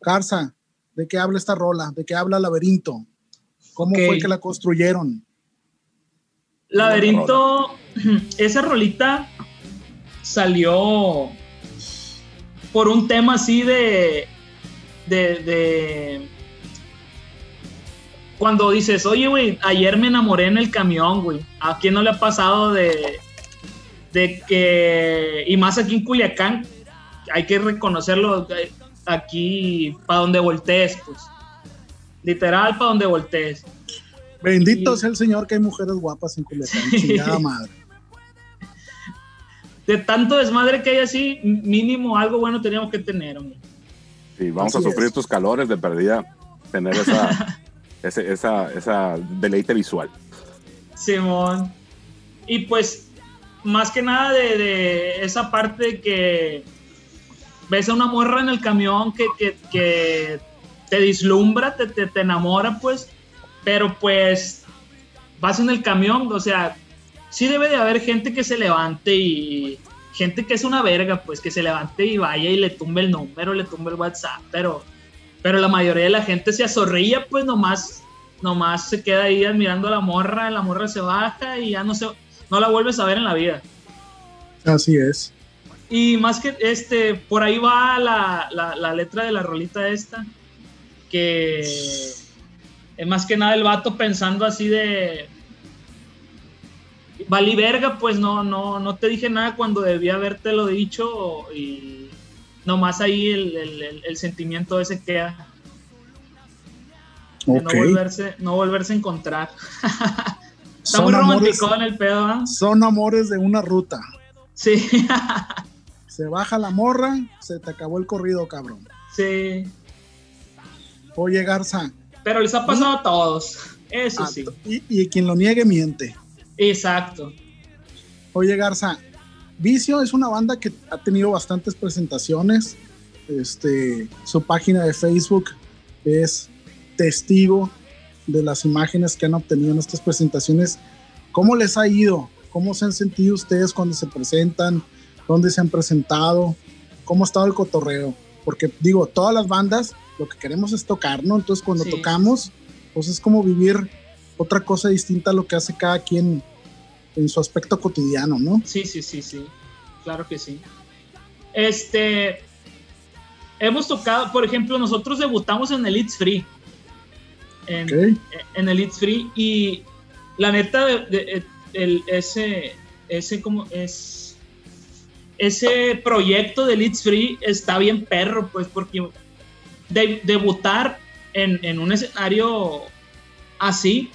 Garza. ¿De qué habla esta rola? ¿De qué habla Laberinto? ¿Cómo fue que la construyeron? Laberinto, esa rolita salió por un tema así de, de, de- cuando dices, oye, güey, ayer me enamoré en el camión, güey. ¿A quién no le ha pasado de, de que, y más aquí en Culiacán, hay que reconocerlo, eh, aquí para donde voltees, pues. Literal, para donde voltees. Bendito sea el Señor que hay mujeres guapas en Culiacán, chingada madre. De tanto desmadre que hay así, mínimo algo bueno teníamos que tener, hombre. Sí, vamos Así a sufrir es. tus calores de perdida, tener esa, ese- esa, esa deleite visual. Simón. Y pues, más que nada de, esa parte que ves a una morra en el camión que, te dislumbra, te enamora, pues, pero pues vas en el camión, o sea, sí debe de haber gente que se levante y gente que es una verga, pues, que se levante y vaya y le tumbe el número, le tumbe el WhatsApp, pero, pero la mayoría de la gente se azorrilla, pues, nomás, nomás se queda ahí admirando a la morra, la morra se baja y ya no se, no la vuelves a ver en la vida. Así es. Y más que este, por ahí va la, la- la letra de la rolita esta, que es más que nada el vato pensando así de, valí verga, pues no, no, no te dije nada cuando debía habértelo dicho y nomás ahí el, el- el- el sentimiento ese queda, de no, volverse, no volverse a encontrar. Está Son muy amores, romántico en el pedo, ¿ah? son amores de una ruta. Sí, Se baja la morra, se te acabó el corrido, cabrón. sí. Oye, Garza, Pero les ha pasado a todos. Eso ah, sí. y, y quien lo niegue miente. Exacto. Oye, Garza, Vicio es una banda que ha tenido bastantes presentaciones. Este, su página de Facebook es testigo de las imágenes que han obtenido en estas presentaciones. ¿Cómo les ha ido? ¿Cómo se han sentido ustedes cuando se presentan? ¿Dónde se han presentado? ¿Cómo ha estado el cotorreo? Porque digo, todas las bandas lo que queremos es tocar, ¿no? Entonces cuando Sí. tocamos, pues es como vivir otra cosa distinta a lo que hace cada quien en su aspecto cotidiano, ¿no? Sí, sí, sí, sí. Claro que sí. Este, hemos tocado, por ejemplo, nosotros debutamos en el It's Free. En, el It's Free. Y la neta de, de- el, ese ese como es ese proyecto del It's Free está bien perro pues porque de- debutar en, en un escenario así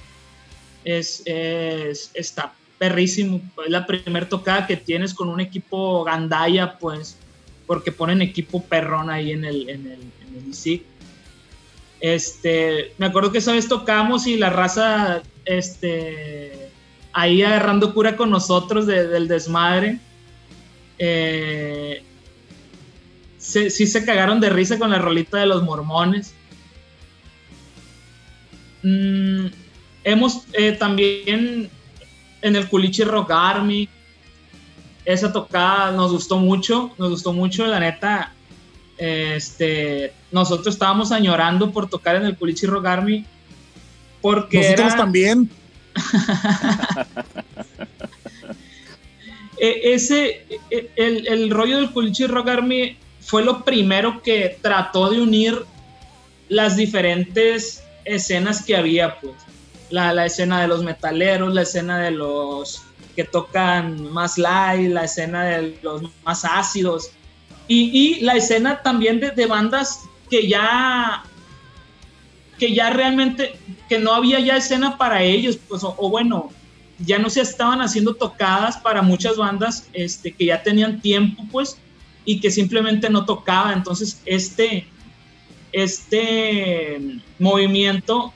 es, es- está perrísimo. Es la primera tocada que tienes con un equipo gandaya pues porque ponen equipo perrón ahí en el en el, en el. Este, me acuerdo que esa vez tocamos y la raza, este, ahí agarrando cura con nosotros de- del desmadre. Eh, se- sí se cagaron de risa con la rolita de los mormones. Mm, hemos eh, también en el Culichi Rock Army. Esa tocada nos gustó mucho, nos gustó mucho, la neta. Este, nosotros estábamos añorando por tocar en el Culichi Rock Army porque Nosotros era- también. E- ese, e- el, el rollo del Culichi Rock Army fue lo primero que trató de unir las diferentes escenas que había, pues. La, la escena de los metaleros, la escena de los que tocan más light, la escena de los más ácidos y, la escena también de, bandas que ya que ya realmente que no había ya escena para ellos, pues o- o bueno, ya no se estaban haciendo tocadas para muchas bandas este, que ya tenían tiempo, pues, y que simplemente no tocaba. Entonces, este, este movimiento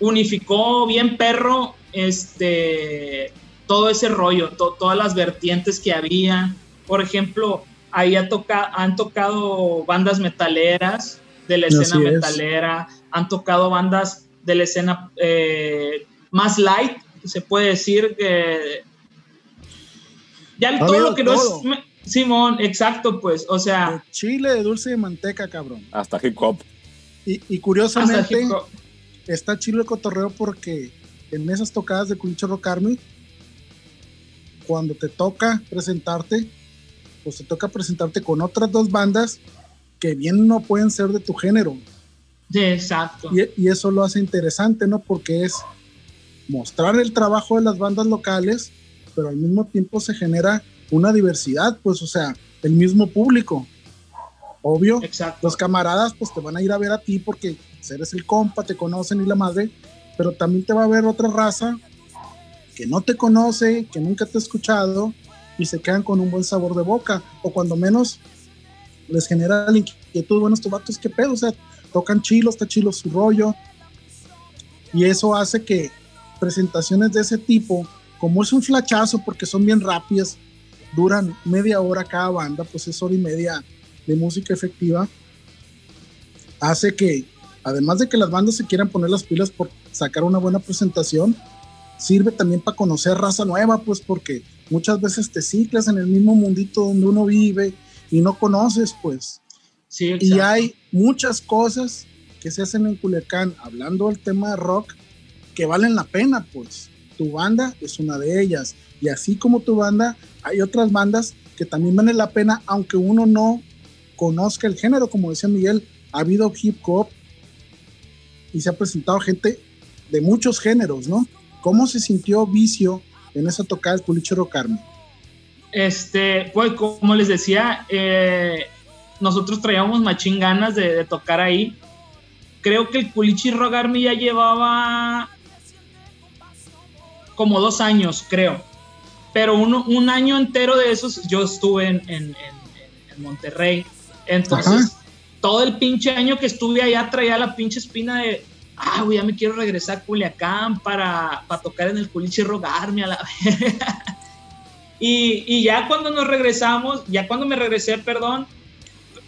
unificó bien perro este, todo ese rollo, to- todas las vertientes que había. Por ejemplo, ahí ha toca- han tocado bandas metaleras de la Así escena es. metalera, han tocado bandas de la escena eh, más light, se puede decir que ya todo lo que no es me- Simón, exacto, pues, o sea, De chile, de dulce de manteca, cabrón. Hasta hip hop. Y, curiosamente, hip hop. está chido el cotorreo porque en esas tocadas de Culicho Rock Army, cuando te toca presentarte, pues te toca presentarte con otras dos bandas que bien no pueden ser de tu género. Sí, exacto. Y, y eso lo hace interesante, ¿no? Porque es mostrar el trabajo de las bandas locales, pero al mismo tiempo se genera una diversidad, pues, o sea, el mismo público. Obvio, Exacto. los camaradas pues te van a ir a ver a ti porque eres el compa, te conocen y la madre, pero también te va a ver otra raza que no te conoce, que nunca te ha escuchado y se quedan con un buen sabor de boca o cuando menos les genera la inquietud, bueno, estos vatos, ¿qué pedo? O sea, tocan chilo, está chilo su rollo y eso hace que presentaciones de ese tipo, como es un flachazo porque son bien rápidas, duran media hora cada banda, pues es hora y media de música efectiva, hace que, además de que las bandas se quieran poner las pilas por sacar una buena presentación, sirve también para conocer raza nueva, pues porque muchas veces te ciclas en el mismo mundito donde uno vive y no conoces, pues. Sí, Y hay muchas cosas que se hacen en Culiacán, hablando del tema de rock, que valen la pena, pues. Tu banda es una de ellas. Y así como tu banda, hay otras bandas que también valen la pena, aunque uno no conozca el género. Como decía Miguel, ha habido hip hop y se ha presentado gente de muchos géneros, ¿no? ¿Cómo se sintió Vicio en esa tocada del Culichero Carmen? Este, pues como les decía, eh, nosotros traíamos machín ganas de, de tocar ahí. Creo que el Culichi Rock Army ya llevaba como dos años, creo. Pero uno, un año entero de esos yo estuve en, en- en- en Monterrey. Entonces, Ajá. todo el pinche año que estuve allá traía la pinche espina de, ah, güey, ya me quiero regresar a Culiacán para, para tocar en el Culichi Rock Army a la. Y, y ya cuando nos regresamos, ya cuando me regresé, perdón,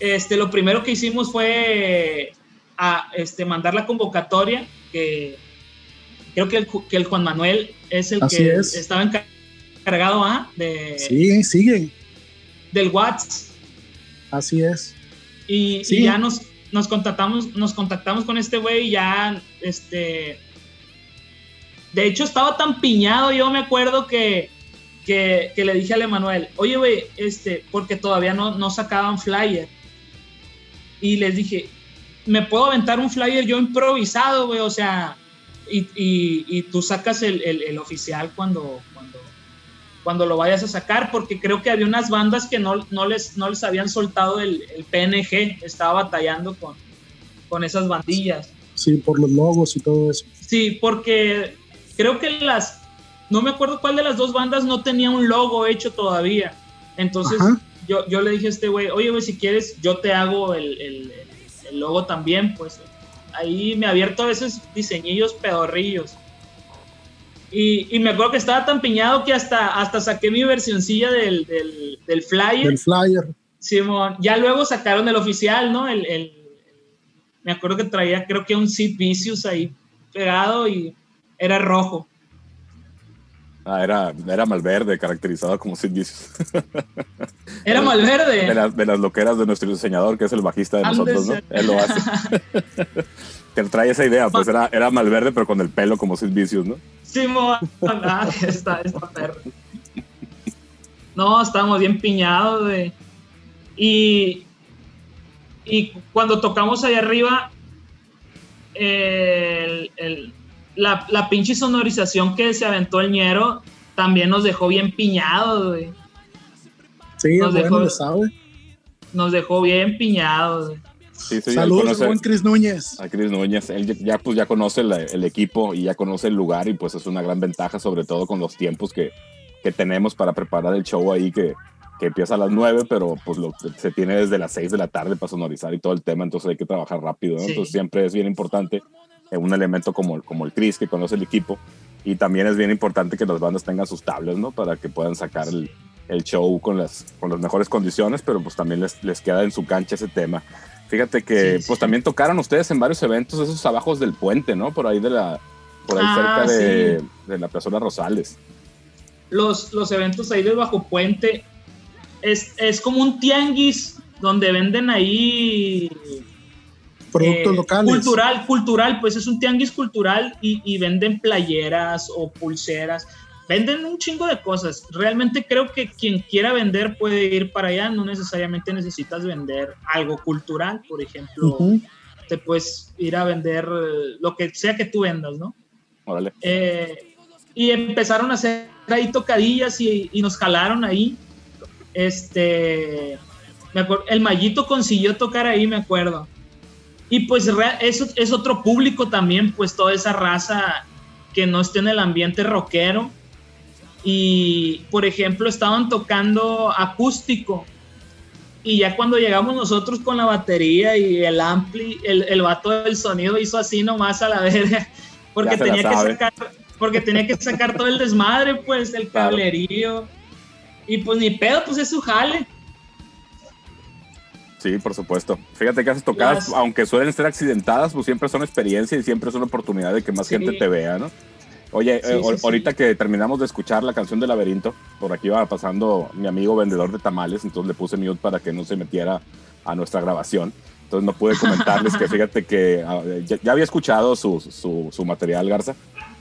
este, lo primero que hicimos fue a, este, mandar la convocatoria, que creo que el, que el Juan Manuel es el Así que es. estaba encargado ¿ah? de, Sí, sigue. del WhatsApp. Así es. Y, Sí. y ya nos, nos contactamos, nos contactamos con este güey y ya, este, de hecho estaba tan piñado, yo me acuerdo que, que, le dije al Emanuel, oye güey, este, porque todavía no, no sacaban flyer. y les dije, ¿me puedo aventar un flyer yo improvisado, güey? O sea, y, y- tú sacas el, el- oficial cuando, cuando lo vayas a sacar, porque creo que había unas bandas que no, no, les, no les habían soltado el, el PNG, estaba batallando con, con esas bandillas. Sí, por los logos y todo eso. Sí, porque creo que las, no me acuerdo cuál de las dos bandas no tenía un logo hecho todavía. Entonces Ajá. yo, yo le dije a este güey, oye, güey, si quieres, yo te hago el, el- el logo también, pues ahí me abierto a veces diseñillos pedorrillos. Y, y me acuerdo que estaba tan piñado que hasta, hasta saqué mi versioncilla del, del, del flyer. El flyer. Simón, ya luego sacaron el oficial, ¿no? El, el- me acuerdo que traía, creo que un Sid Vicious ahí pegado y era rojo. Ah, era, era Malverde, caracterizado como Sid Vicious. Era De, Malverde. las- de las loqueras de nuestro diseñador, que es el bajista de nosotros, ¿no? Él lo hace. que trae esa idea, pues era, era Malverde, pero con el pelo como Sid Vicious, ¿no? Simón, ah, está, está perro. No, estábamos bien piñados, güey. Y, y cuando tocamos allá arriba, el- el- la, la pinche sonorización que se aventó el ñero también nos dejó bien piñados, güey. Sí, Nos bueno, dejó- sabe. Nos dejó bien piñados, güey. Sí, sí, Saludos, conoce buen Cris Núñez. a Chris Núñez. Él ya- pues, ya conoce la- el equipo y ya conoce el lugar y pues es una gran ventaja, sobre todo con los tiempos que, que tenemos para preparar el show ahí que, que empieza a las 9, pero pues lo, se tiene desde las 6 de la tarde para sonorizar y todo el tema, entonces hay que trabajar rápido, ¿no? Sí. Entonces siempre es bien importante eh, un elemento como, como el Chris que conoce el equipo y también es bien importante que las bandas tengan sus tablets, ¿no? Para que puedan sacar el, el show con las, con las mejores condiciones, pero pues también les, les queda en su cancha ese tema. Fíjate que Sí, pues sí. también tocaron ustedes en varios eventos esos abajos del puente, ¿no? Por ahí de la por ahí Ah, cerca de, de la Plazuela Rosales. los, los eventos ahí del Bajo Puente es, es como un tianguis donde venden ahí Productos eh, locales. Cultural, cultural, pues es un tianguis cultural y, y venden playeras o pulseras. Venden un chingo de cosas. Realmente creo que quien quiera vender puede ir para allá. No necesariamente necesitas vender algo cultural. Por ejemplo, te puedes ir a vender eh, lo que sea que tú vendas, ¿no? Órale. Eh, y empezaron a hacer ahí tocadillas y, y nos jalaron ahí. Este, me acuerdo, el Mallito consiguió tocar ahí, me acuerdo. Y pues eso es otro público también, pues toda esa raza que no esté en el ambiente rockero. Y, por ejemplo, estaban tocando acústico. Y ya cuando llegamos nosotros con la batería y el ampli, el, el vato del sonido hizo así nomás a la verga. Porque tenía que sacar, porque tenía que sacar todo el desmadre, pues, el Claro. cablerío. Y pues ni pedo, pues es su jale. Sí, por supuesto. Fíjate que esas tocadas, Las- aunque suelen ser accidentadas, pues siempre son experiencia y siempre es una oportunidad de que más Sí. gente te vea, ¿no? Oye, Sí, eh, sí, ahor- sí. ahorita que terminamos de escuchar la canción de Laberinto, por aquí iba pasando mi amigo vendedor de tamales, entonces le puse mute para que no se metiera a nuestra grabación. Entonces no pude comentarles que fíjate que ah, ya, ya había escuchado su, su, su material, Garza.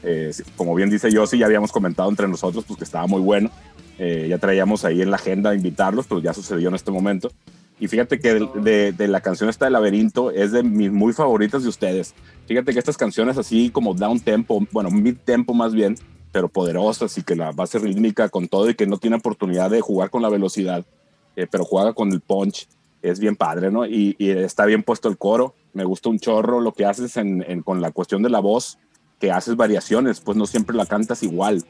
Eh, como bien dice yo, sí, ya habíamos comentado entre nosotros pues, que estaba muy bueno. Eh, ya traíamos ahí en la agenda invitarlos, pero ya sucedió en este momento. Y fíjate que de, de- de la canción esta de Laberinto es de mis muy favoritas de ustedes. Fíjate que estas canciones así como down tempo, bueno, mid tempo más bien, pero poderosas y que la base rítmica con todo y que no tiene oportunidad de jugar con la velocidad, eh, pero juega con el punch, es bien padre, ¿no? Y, y está bien puesto el coro, me gusta un chorro lo que haces en- en- con la cuestión de la voz, que haces variaciones, pues no siempre la cantas igual.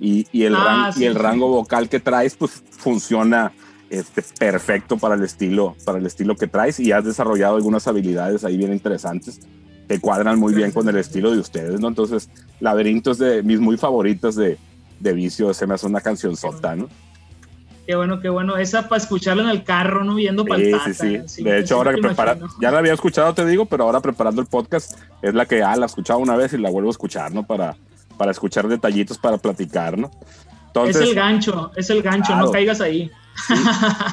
Y, y el, Ah, ran- sí, y el sí. rango vocal que traes, pues funciona este, perfecto para el estilo, para el estilo que traes y has desarrollado algunas habilidades ahí bien interesantes que cuadran muy bien con el estilo de ustedes, ¿no? Entonces, Laberinto es de mis muy favoritas de, de Vicio, se me hace una canción sota, ¿no? Qué bueno, qué bueno. Esa para escucharla en el carro, ¿no? Viendo para Sí, sí, sí. De hecho, ahora que prepara, ya la había escuchado, te digo, pero ahora preparando el podcast es la que, ah, la escuchaba una vez y la vuelvo a escuchar, ¿no? Para, para escuchar detallitos, para platicar, ¿no? Entonces, es el gancho, es el gancho, Claro. no caigas ahí.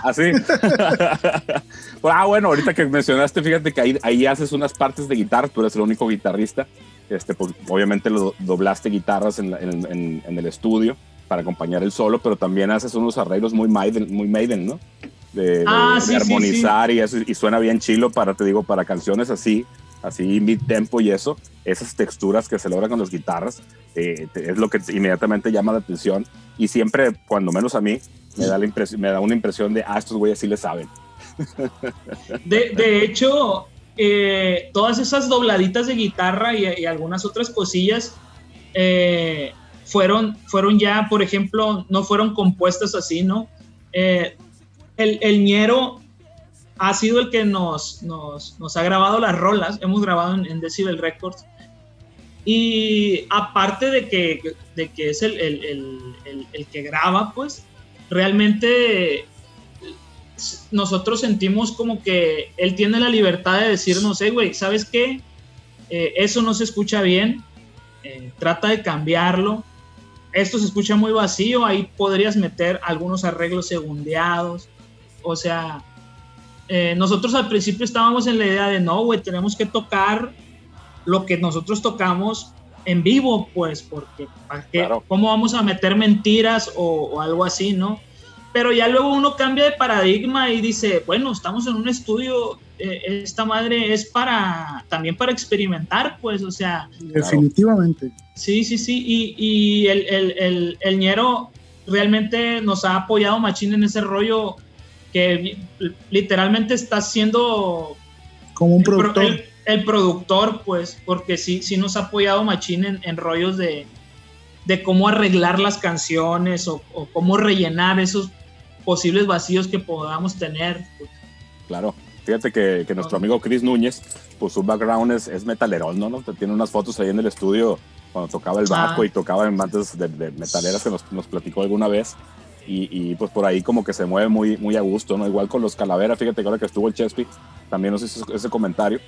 Así. ah, bueno, ahorita que mencionaste, fíjate que ahí, ahí haces unas partes de guitarra, tú eres el único guitarrista. Este, pues, obviamente lo doblaste guitarras en, la- en- en- en el estudio para acompañar el solo, pero también haces unos arreglos muy Maiden, muy Maiden ¿no? de, de- Ah, de sí, sí, armonizar y eso, y suena bien chilo para, te digo, para canciones así, así mid tempo y eso, esas texturas que se logran con las guitarras, eh, te- es lo que inmediatamente llama la atención y siempre, cuando menos a mí, me da, una impresión de, ah, estos güeyes sí le saben. De, de hecho, eh, todas esas dobladitas de guitarra y, algunas otras cosillas eh, fueron, fueron ya, por ejemplo, no fueron compuestas así, ¿no? Eh, el, el ñero ha sido el que nos, nos, ha grabado las rolas, hemos grabado en, Decibel Records. Y aparte de que, de que es el- el- el- el que graba, pues realmente nosotros sentimos como que él tiene la libertad de decirnos, hey, güey, ¿sabes qué? Eh, eso no se escucha bien, eh, trata de cambiarlo. Esto se escucha muy vacío, ahí podrías meter algunos arreglos segundeados. O sea, eh, nosotros al principio estábamos en la idea de, no, güey, tenemos que tocar lo que nosotros tocamos en vivo, pues, porque ¿para qué? Claro. ¿cómo vamos a meter mentiras o, o algo así, no? Pero ya luego uno cambia de paradigma y dice, bueno, estamos en un estudio, eh, esta madre es para, también para experimentar, pues, o sea, Definitivamente. Sí, sí, sí. Y, y el, el, el, el ñero realmente nos ha apoyado machín en ese rollo que literalmente está siendo Como un productor. el- el productor, pues, porque sí, sí nos ha apoyado machín en, en rollos de, de cómo arreglar las canciones o, o cómo rellenar esos posibles vacíos que podamos tener. pues. Claro. Fíjate que, que nuestro amigo Chris Núñez, pues su background es, es metalerón, ¿no? ¿no? Tiene unas fotos ahí en el estudio cuando tocaba el bajo Ah. y tocaba en bandas de, de metaleras que nos, nos platicó alguna vez. Y, y, pues por ahí como que se mueve muy, muy a gusto, ¿no? Igual con los Calaveras, fíjate que ahora que estuvo el Chespi, también nos hizo ese comentario,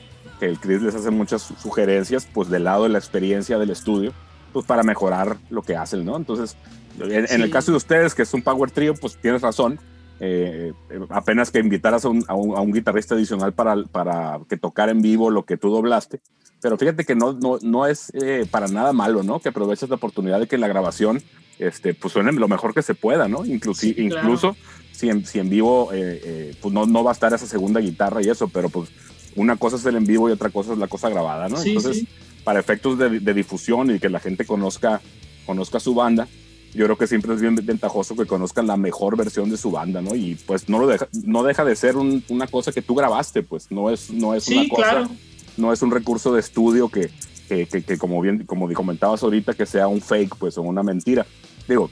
el Chris les hace muchas su- sugerencias, pues del lado de la experiencia del estudio, pues para mejorar lo que hacen, ¿no? Entonces, en, en el caso de ustedes, que es un power trio, pues tienes razón, eh, eh, apenas que invitaras a un, a un- a un guitarrista adicional para, para que tocara en vivo lo que tú doblaste. Pero fíjate que no, no, no es eh, para nada malo, ¿no? Que aproveches la oportunidad de que la grabación este, pues suene lo mejor que se pueda, ¿no? Inclusi- Sí, claro. Incluso si en, si en vivo eh, pues no, no va a estar esa segunda guitarra y eso, pero pues una cosa es el en vivo y otra cosa es la cosa grabada, ¿no? Sí, Entonces, sí. para efectos de, de difusión y que la gente conozca, conozca su banda, yo creo que siempre es bien ventajoso que conozcan la mejor versión de su banda, ¿no? Y pues no, lo deja, no deja de ser un- una cosa que tú grabaste, pues no es, no es una Sí, cosa, claro. no es un recurso de estudio que, que, que- que como bien como comentabas ahorita, que sea un fake, pues o una mentira. Digo,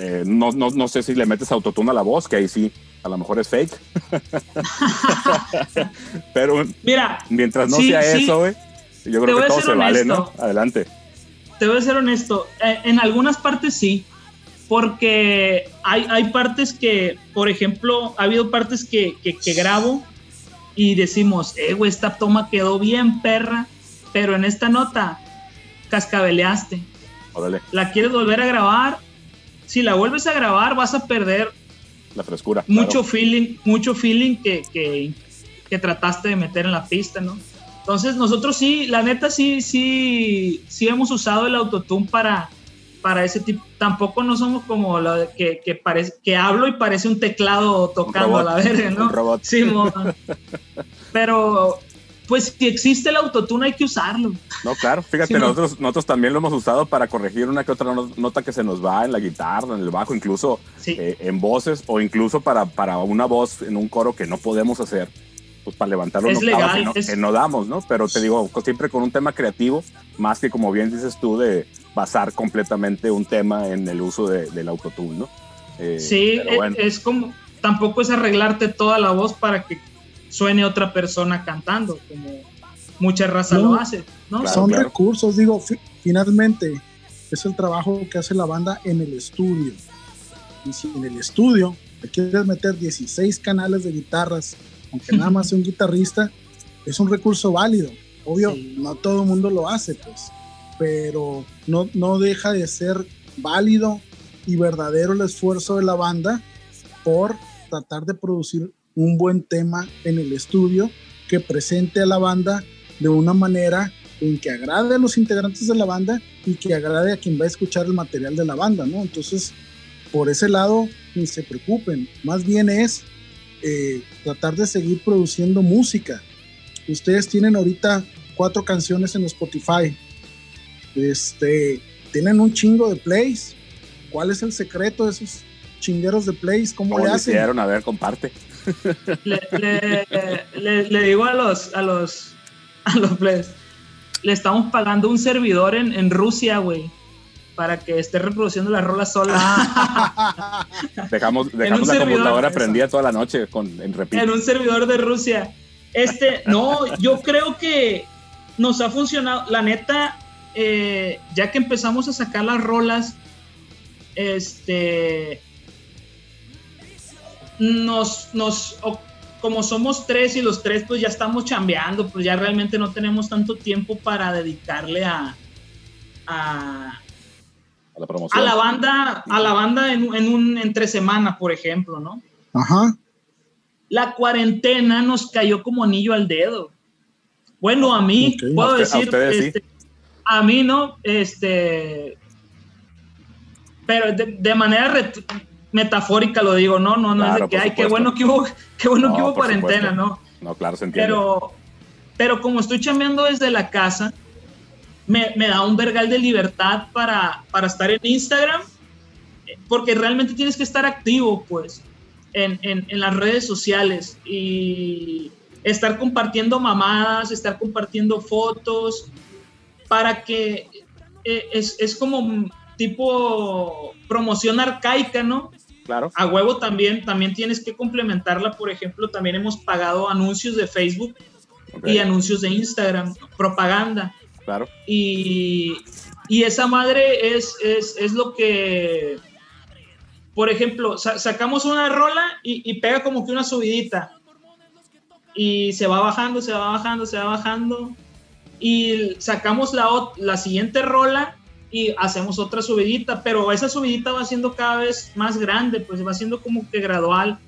eh, no, no, no sé si le metes autotune a la voz, que ahí sí, a lo mejor es fake. Pero Mira, mientras no Sí, sea sí. eso, güey, yo creo que todo se vale, ¿no? Adelante. te voy a ser honesto, eh, en algunas partes sí, porque hay, hay partes que, por ejemplo, ha habido partes que, que, que grabo y decimos, eh, güey, esta toma quedó bien perra, pero en esta nota cascabeleaste. Órale, La quieres volver a grabar, si la vuelves a grabar vas a perder la frescura. mucho claro. feeling, mucho feeling que, que, que trataste de meter en la pista, ¿no? Entonces nosotros sí, la neta sí, sí, sí hemos usado el autotune para, para ese tipo. Tampoco no somos como la que, que parece, que hablo y parece un teclado tocando a robot, la verga, ¿no? un robot. Sí, pero pues si existe el autotune hay que usarlo. No, claro, fíjate, Sí, no. nosotros, nosotros también lo hemos usado para corregir una que otra no- nota que se nos va en la guitarra, en el bajo, incluso Sí. eh, en voces o incluso para, para una voz en un coro que no podemos hacer, pues para levantar los Es legal, que, no, es- que no damos, ¿no? Pero te digo, siempre con un tema creativo, más que como bien dices tú, de basar completamente un tema en el uso de- del autotune, ¿no? Eh, Sí, pero es, bueno, es como, tampoco es arreglarte toda la voz para que suene otra persona cantando, como mucha raza No. lo hace, ¿no? Claro, Son claro. recursos, digo, fi- finalmente es el trabajo que hace la banda en el estudio. Y si en el estudio le quieres meter 16 canales de guitarras, aunque nada más sea un guitarrista, es un recurso válido. Obvio, Sí. no todo el mundo lo hace, pues, pero no, no deja de ser válido y verdadero el esfuerzo de la banda por tratar de producir un buen tema en el estudio que presente a la banda de una manera en que agrade a los integrantes de la banda y que agrade a quien va a escuchar el material de la banda, ¿no? Entonces, por ese lado, ni se preocupen, más bien es eh, tratar de seguir produciendo música. Ustedes tienen ahorita cuatro canciones en Spotify. Este, tienen un chingo de plays. ¿Cuál es el secreto de esos chingueros de plays? ¿Cómo, ¿Cómo le hacen? hicieron? A ver, comparte. Le, le- le- le digo a los, a los, a los players, le estamos pagando un servidor en, en Rusia, güey, para que esté reproduciendo la rola sola Dejamos, dejamos la servidor, computadora prendida toda la noche con, en repeat. en un servidor de Rusia. Este, no, yo creo que nos ha funcionado. La neta, eh, ya que empezamos a sacar las rolas, este, nos, nos, como somos tres y los tres pues ya estamos chambeando, pues ya realmente no tenemos tanto tiempo para dedicarle a, a, A la promoción. a la banda, a la banda en, en un entre semana, por ejemplo, ¿no? Ajá. la cuarentena nos cayó como anillo al dedo. Bueno, a mí, puedo A usted- a decir, sí. este, a mí no, este, pero de, de manera metafórica lo digo, no, no, no Claro, es de que, ay, qué bueno que hubo, qué bueno No, que hubo cuarentena, supuesto. ¿no? No, claro, se entiende. Pero, pero como estoy chambeando desde la casa, me, me da un vergal de libertad para, para estar en Instagram, porque realmente tienes que estar activo, pues, en, en, en las redes sociales y estar compartiendo mamadas, estar compartiendo fotos, para que eh, es, es como tipo promoción arcaica, ¿no? Claro. a huevo también, también tienes que complementarla. Por ejemplo, también hemos pagado anuncios de Facebook ok, y anuncios de Instagram, propaganda. Claro. Y, y esa madre es, es, es lo que, por ejemplo, sa- sacamos una rola y, y pega como que una subidita. Y se va bajando, se va bajando, se va bajando. Y sacamos la, la siguiente rola y hacemos otra subidita, pero esa subidita va siendo cada vez más grande, pues va siendo como que gradual.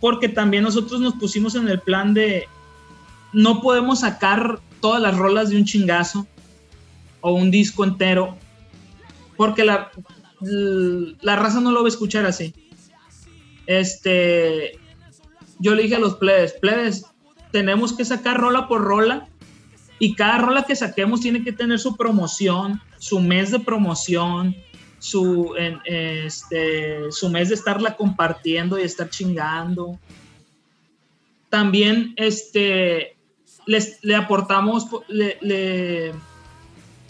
Porque también nosotros nos pusimos en el plan de no podemos sacar todas las rolas de un chingazo o un disco entero, porque la, la raza no lo va a escuchar así. Este, yo le dije a los plebes, plebes, tenemos que sacar rola por rola y cada rola que saquemos tiene que tener su promoción, su mes de promoción, su, este, su mes de estarla compartiendo y estar chingando. También este, les, le aportamos, le, le-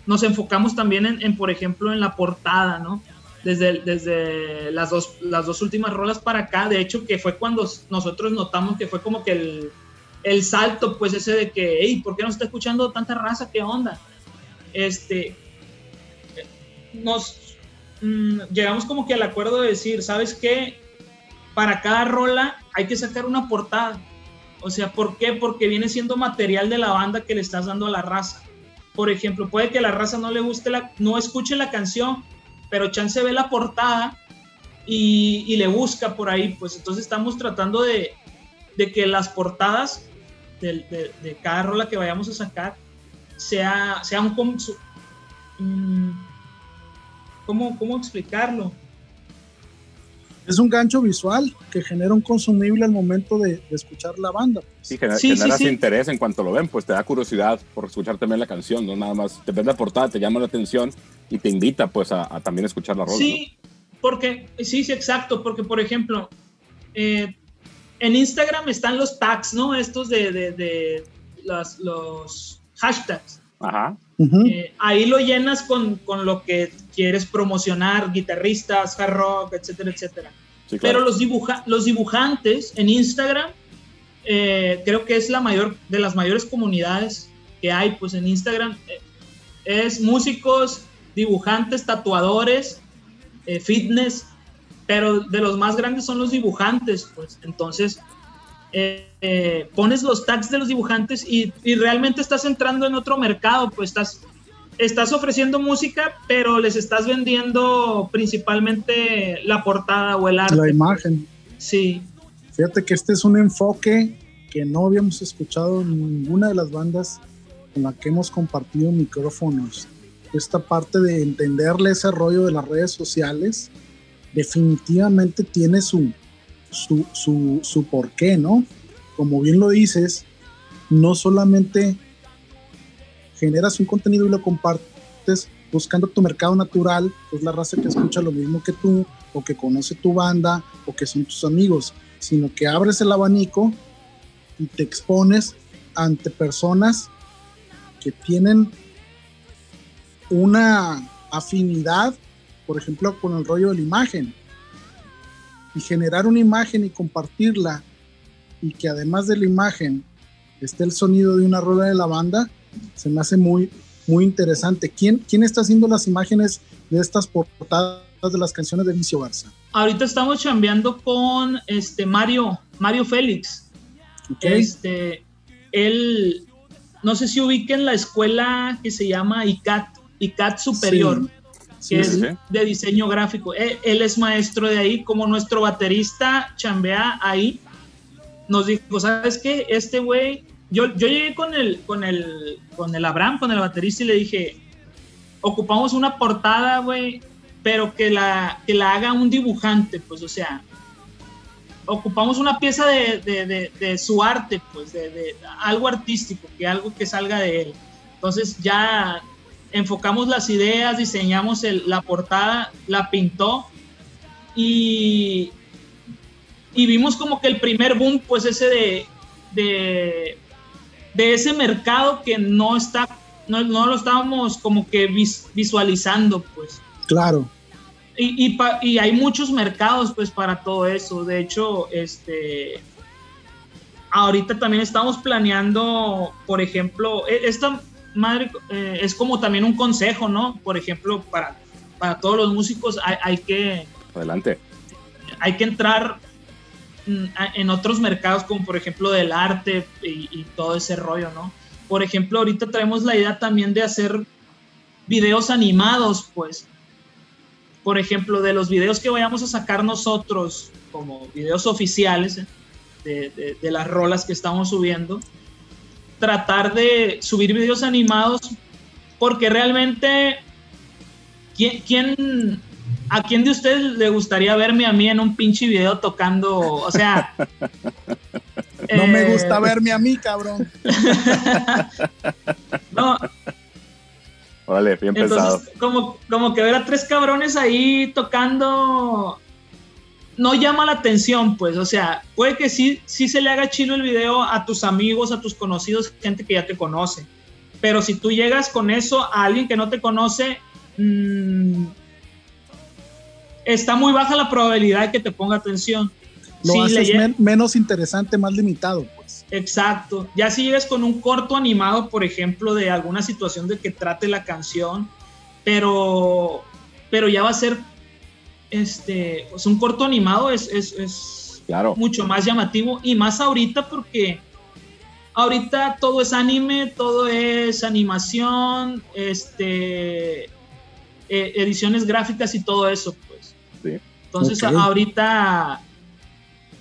nos enfocamos también en, en, por ejemplo, en la portada, ¿no? Desde, desde las, dos, las dos últimas rolas para acá, de hecho, que fue cuando nosotros notamos que fue como que el, el salto, pues ese de que, hey, ¿por qué no está escuchando tanta raza? ¿Qué onda? Este, nos mm, llegamos como que al acuerdo de decir, ¿sabes qué? Para cada rola hay que sacar una portada. O sea, ¿por qué? Porque viene siendo material de la banda que le estás dando a la raza. Por ejemplo, puede que la raza no le guste la, no escuche la canción, pero chance ve la portada y, y le busca por ahí. Pues entonces estamos tratando de, de que las portadas de, de, cada rola que vayamos a sacar sea, sea un... mm, ¿cómo, ¿Cómo explicarlo? Es un gancho visual que genera un consumible al momento de, de escuchar la banda. pues. Sí, genera- Sí, generas sí. interés en cuanto lo ven, pues te da curiosidad por escuchar también la canción, no nada más. Te ves la portada, te llama la atención y te invita pues a, a también escuchar la rola. Sí, porque, sí, sí, exacto, porque por ejemplo, eh, en Instagram están los tags, ¿no? Estos de, de, de las- los hashtags. Eh, ahí lo llenas con, con lo que quieres promocionar, guitarristas, hard rock, etcétera, etcétera. Sí, claro. Pero los, dibuja los dibujantes en Instagram, eh, creo que es la mayor de las mayores comunidades que hay, pues en Instagram eh, es músicos, dibujantes, tatuadores, eh, fitness, pero de los más grandes son los dibujantes, pues entonces eh, eh, pones los tags de los dibujantes y, y realmente estás entrando en otro mercado, pues estás estás ofreciendo música, pero les estás vendiendo principalmente la portada o el arte. La imagen. Sí, Fíjate que este es un enfoque que no habíamos escuchado en ninguna de las bandas con la que hemos compartido micrófonos. Esta parte de entenderle ese rollo de las redes sociales definitivamente tiene su, su, su, su por qué, ¿no? Como bien lo dices, no solamente generas un contenido y lo compartes buscando tu mercado natural, que es la raza que escucha lo mismo que tú, o que conoce tu banda, o que son tus amigos, sino que abres el abanico y te expones ante personas que tienen una afinidad, por ejemplo, con el rollo de la imagen. Y generar una imagen y compartirla, y que además de la imagen esté el sonido de una rueda de la banda, se me hace muy, muy interesante. ¿Quién, ¿Quién está haciendo las imágenes de estas portadas de las canciones de Vicio Garza? Ahorita estamos chambeando con este Mario, Mario Félix. Este, él, no sé si ubiquen la escuela que se llama ICAT, ICAT Superior, Sí, que sí, es sí. de diseño gráfico. Él, él es maestro de ahí, como nuestro baterista chambea ahí. Nos dijo, ¿sabes qué? Este güey, yo, yo llegué con el, con el, con el Abraham, con el baterista, y le dije, ocupamos una portada, güey, pero que la, que la haga un dibujante, pues, o sea, ocupamos una pieza de, de- de- de su arte, pues, de, de algo artístico, que algo que salga de él. Entonces ya enfocamos las ideas, diseñamos el- la portada, la pintó y, y vimos como que el primer boom, pues ese de, de, de ese mercado que no está, no, no lo estábamos como que vis- visualizando, pues. Claro. Y, y, pa- y hay muchos mercados pues para todo eso. De hecho, este ahorita también estamos planeando, por ejemplo, e- esta madre eh, es como también un consejo, ¿no? Por ejemplo, para, para todos los músicos hay, hay que Adelante. hay que entrar mm, en otros mercados como por ejemplo del arte y, y todo ese rollo, ¿no? Por ejemplo, ahorita traemos la idea también de hacer videos animados, pues. Por ejemplo, de los videos que vayamos a sacar nosotros como videos oficiales ¿eh? de, de- de las rolas que estamos subiendo, tratar de subir videos animados porque realmente, ¿quién, quién ¿A quién de ustedes le gustaría verme a mí en un pinche video tocando? O sea. No me eh, gusta verme a mí, cabrón. No, Órale, bien pensado. entonces, como, como que ver a tres cabrones ahí tocando. No llama la atención, pues. O sea, puede que sí, sí se le haga chilo el video a tus amigos, a tus conocidos, gente que ya te conoce. Pero si tú llegas con eso a alguien que no te conoce, mm, está muy baja la probabilidad de que te ponga atención. Lo le haces men- menos interesante, más limitado, pues. Exacto. Ya si llegas con un corto animado, por ejemplo, de alguna situación de que trate la canción, pero, pero ya va a ser, este, pues un corto animado es, es, es Claro. mucho más llamativo y más ahorita porque ahorita todo es anime, todo es animación, este, eh, ediciones gráficas y todo eso, pues. Sí. Entonces ahorita,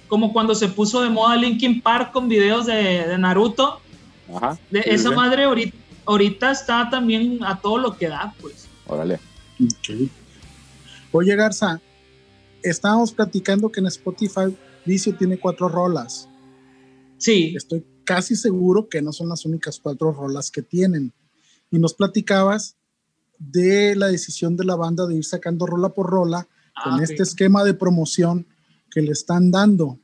como cuando se puso de moda Linkin Park con videos de, de Naruto, Ajá. de Sí, esa madre ahorita, ahorita está también a todo lo que da, pues. Órale. Oye, Garza, estábamos platicando que en Spotify Vicio tiene cuatro rolas. Sí, Estoy casi seguro que no son las únicas cuatro rolas que tienen. Y nos platicabas de la decisión de la banda de ir sacando rola por rola con Ah, ok. este esquema de promoción que le están dando.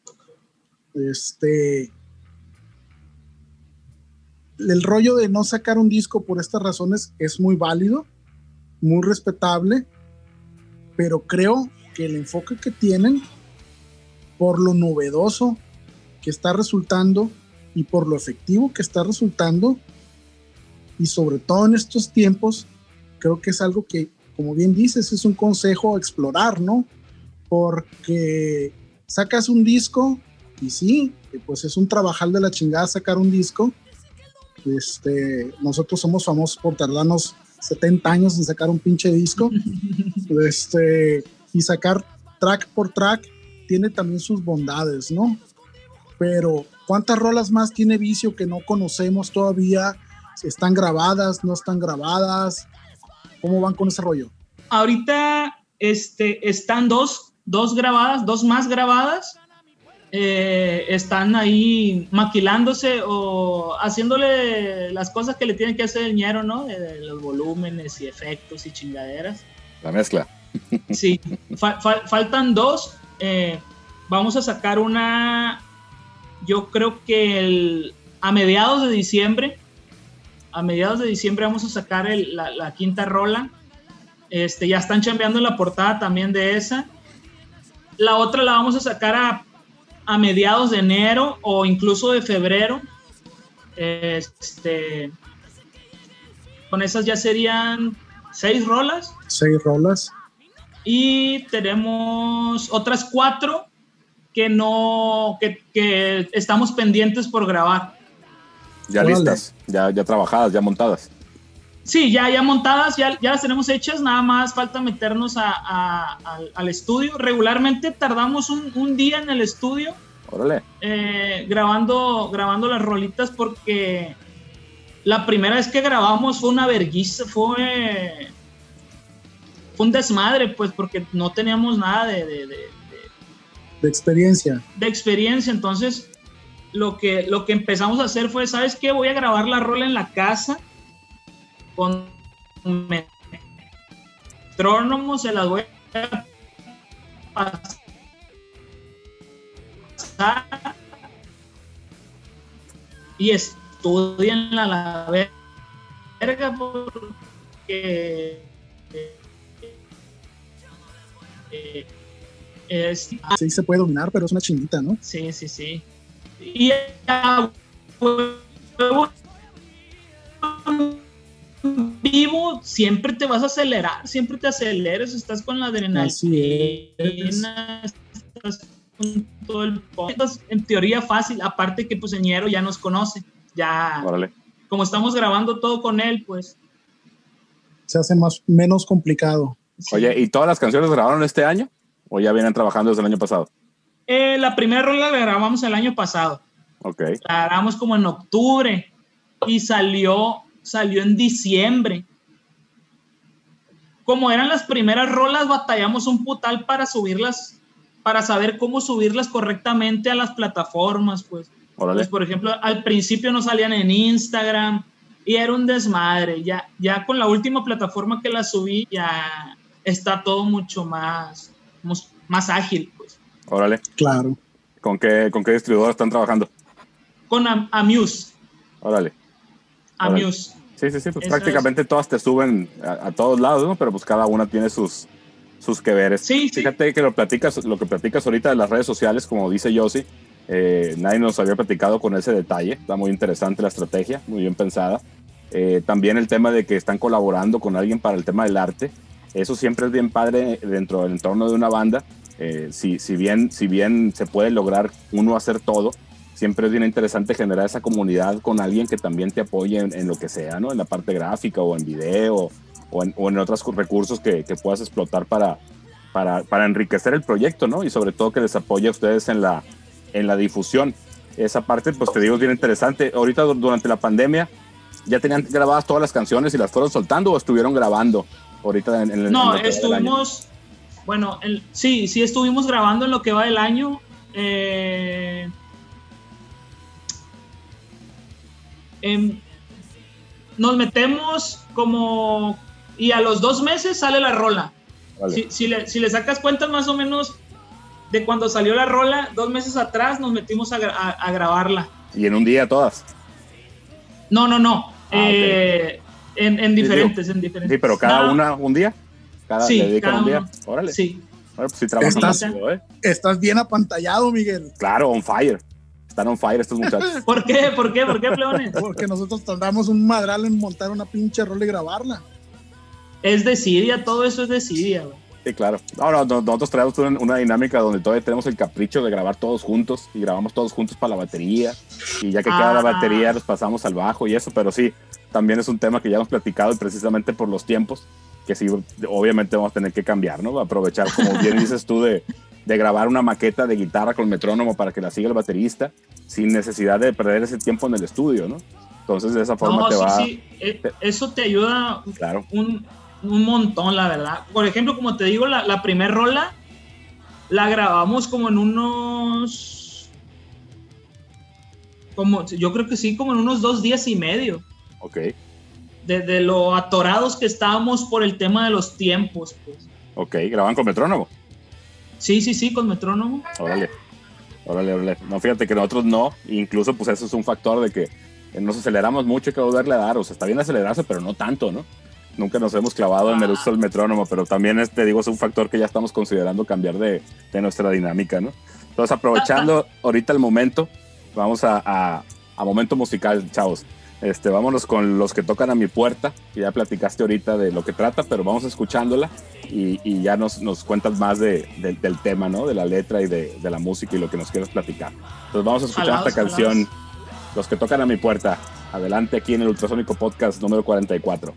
Este. El rollo de no sacar un disco por estas razones es muy válido, muy respetable, pero creo que el enfoque que tienen, por lo novedoso que está resultando y por lo efectivo que está resultando, y sobre todo en estos tiempos, creo que es algo que, como bien dices, es un consejo a explorar, ¿no? Porque sacas un disco y sí, pues es un trabajal de la chingada sacar un disco. Este, nosotros somos famosos por tardarnos 70 años en sacar un pinche disco. este, y sacar track por track tiene también sus bondades, ¿no? Pero ¿cuántas rolas más tiene Vicio que no conocemos todavía? ¿Están grabadas? ¿No están grabadas? ¿Cómo van con ese rollo? ahorita este, están dos, dos grabadas, dos más grabadas, eh, están ahí maquilándose o haciéndole las cosas que le tienen que hacer el ñero, ¿no? De, de los volúmenes y efectos y chingaderas. La mezcla. Sí, fa- fa- faltan dos. eh, vamos a sacar una, yo creo que el- a mediados de diciembre, a mediados de diciembre vamos a sacar el- la, la quinta rola. Este, ya están chambeando en la portada también de esa. La otra la vamos a sacar a, a mediados de enero o incluso de febrero. Este, con esas ya serían seis rolas. Seis rolas. Y tenemos otras cuatro que no, que, que estamos pendientes por grabar. Ya listas, ya, ya trabajadas, ya montadas. Sí, ya, ya montadas, ya, ya las tenemos hechas, nada más falta meternos a- a- al, al estudio. Regularmente tardamos un, un día en el estudio Órale. eh, grabando, grabando las rolitas porque la primera vez que grabamos fue una vergüenza, fue, fue un desmadre, pues porque no teníamos nada de- de- de, De experiencia. de experiencia. Entonces, lo que, lo que empezamos a hacer fue, ¿sabes qué? Voy a grabar la rola en la casa con metrónomo, se las voy a pasar y estudienla a la verga porque eh, es, Sí se puede dominar, pero es una chinita, ¿no? Sí, sí, sí. Y a huevo vivo siempre te vas a acelerar, siempre te aceleras, estás con la adrenalina, Así es. estás con todo el Estás en teoría fácil, aparte que pues Ñero ya nos conoce, ya Órale. como estamos grabando todo con él, pues Se hace más, menos complicado. sí. Oye, ¿y todas las canciones grabaron este año? ¿O ya vienen trabajando desde el año pasado? Eh, la primera rola la grabamos el año pasado. Ok. la grabamos como en octubre y salió, salió en diciembre. Como eran las primeras rolas, batallamos un putal para subirlas, para saber cómo subirlas correctamente a las plataformas, pues. Pues, por ejemplo, al principio no salían en Instagram y era un desmadre. Ya, ya con la última plataforma que la subí, ya está todo mucho más, más ágil, pues. Órale. Claro. ¿Con qué, con qué distribuidor están trabajando? Con Am- Amuse, Órale. Amuse. Sí, sí, sí. Pues Eso prácticamente todas te suben a, a todos lados, ¿no? Pero pues cada una tiene sus, sus que veres. Sí, sí. Fíjate que lo platicas, lo que platicas ahorita de las redes sociales, como dice Yossi, eh, nadie nos había platicado con ese detalle. Está muy interesante la estrategia, muy bien pensada. Eh, también el tema de que están colaborando con alguien para el tema del arte. Eso siempre es bien padre dentro del entorno de una banda. Eh, si, si, bien, si bien se puede lograr uno hacer todo, siempre es bien interesante generar esa comunidad con alguien que también te apoye en, en lo que sea, ¿no? En la parte gráfica o en video o en, o en otros recursos que, que puedas explotar para, para, para enriquecer el proyecto, ¿no? Y sobre todo que les apoye a ustedes en la, en la difusión. Esa parte, pues te digo, es bien interesante. Ahorita du- durante la pandemia, ¿ya tenían grabadas todas las canciones y las fueron soltando o estuvieron grabando ahorita en, el No, en estuvimos, bueno, el- sí, sí estuvimos grabando en lo que va del año. eh, em, nos metemos como y a los dos meses sale la rola. Vale. Si, si le, si le sacas cuentas más o menos de cuando salió la rola, dos meses atrás nos metimos a, gra- a- a grabarla. Y en un día todas. No, no, no. Ah, eh, en, en digo, diferentes, en diferentes. Sí, pero cada una un día. Cada, Sí, le cada un día. Órale. Sí. Pues sí trabajan Estás- ¿eh? Estás bien apantallado, Miguel. Claro, on fire. Están on fire estos muchachos. ¿Por qué? ¿Por qué? ¿Por qué, plebones? Porque nosotros tardamos un madral en montar una pinche rola y grabarla. Es desidia, todo eso es güey. Sí, claro. No, no, no, nosotros traemos una, una dinámica donde todavía tenemos el capricho de grabar todos juntos y grabamos todos juntos para la batería. Y ya que queda la Ah. batería, los pasamos al bajo y eso. Pero sí, también es un tema que ya hemos platicado y precisamente por los tiempos, que sí, obviamente vamos a tener que cambiar, ¿no? Aprovechar, como bien dices tú, de, de grabar una maqueta de guitarra con metrónomo para que la siga el baterista, sin necesidad de perder ese tiempo en el estudio, ¿no? Entonces, de esa forma No, te sí, va. sí. eh, Eso te ayuda Claro. un, un montón, la verdad. Por ejemplo, como te digo, la, la primer rola la grabamos como en unos Como, yo creo que sí, como en unos dos días y medio. Ok, De, de lo atorados que estábamos por el tema de los tiempos, pues. ok. ¿Graban con metrónomo? Sí, sí, sí, con metrónomo. Órale. Órale, órale. No, fíjate que nosotros no. Incluso, pues eso es un factor de que nos aceleramos mucho y que volverle a dar. O sea, está bien acelerarse, pero no tanto, ¿no? Nunca nos hemos clavado en el uso del metrónomo, pero también, te digo, es un factor que ya estamos considerando cambiar de, de nuestra dinámica, ¿no? Entonces, aprovechando ahorita el momento, vamos a, a, a momento musical, chavos. Este, vámonos con los que tocan a mi puerta. que Ya platicaste ahorita de lo que trata, pero vamos escuchándola y, y ya nos, nos cuentas más de, de- del tema, ¿no? De la letra y de, de la música y lo que nos quieras platicar. Entonces vamos a escuchar esta canción, Los que tocan a mi puerta. Adelante aquí en el Ultrasónico Podcast número 44.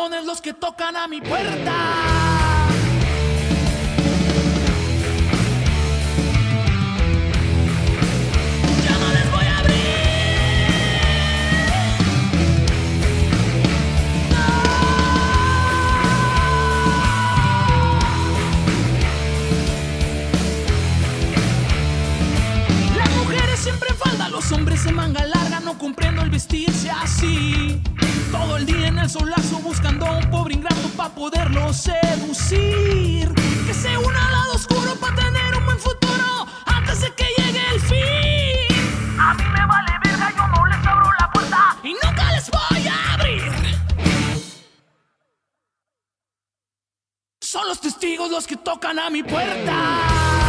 Son los que tocan a mi puerta. Ya no les voy a abrir. Las mujeres siempre en falda, los hombres en manga larga, no comprendo el vestirse así. Todo el día en el solazo buscando a un pobre ingrato para poderlo seducir. Que se una al lado oscuro para tener un buen futuro antes de que llegue el fin. A mí me vale verga, yo no les abro la puerta. Y nunca les voy a abrir. Son los testigos los que tocan a mi puerta.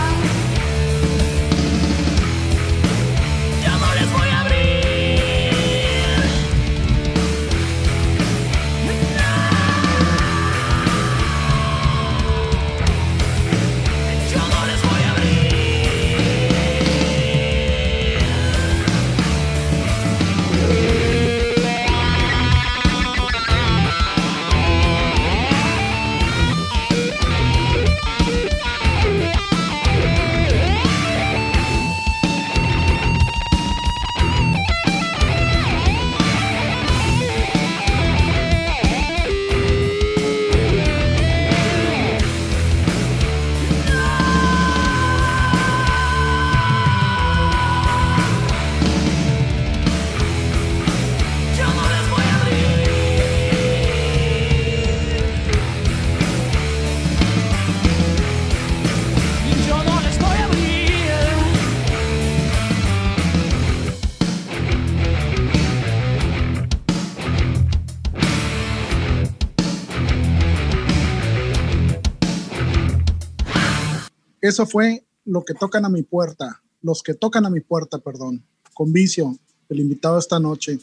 Eso fue lo que tocan a mi puerta, los que tocan a mi puerta, perdón, con vicio, el invitado esta noche.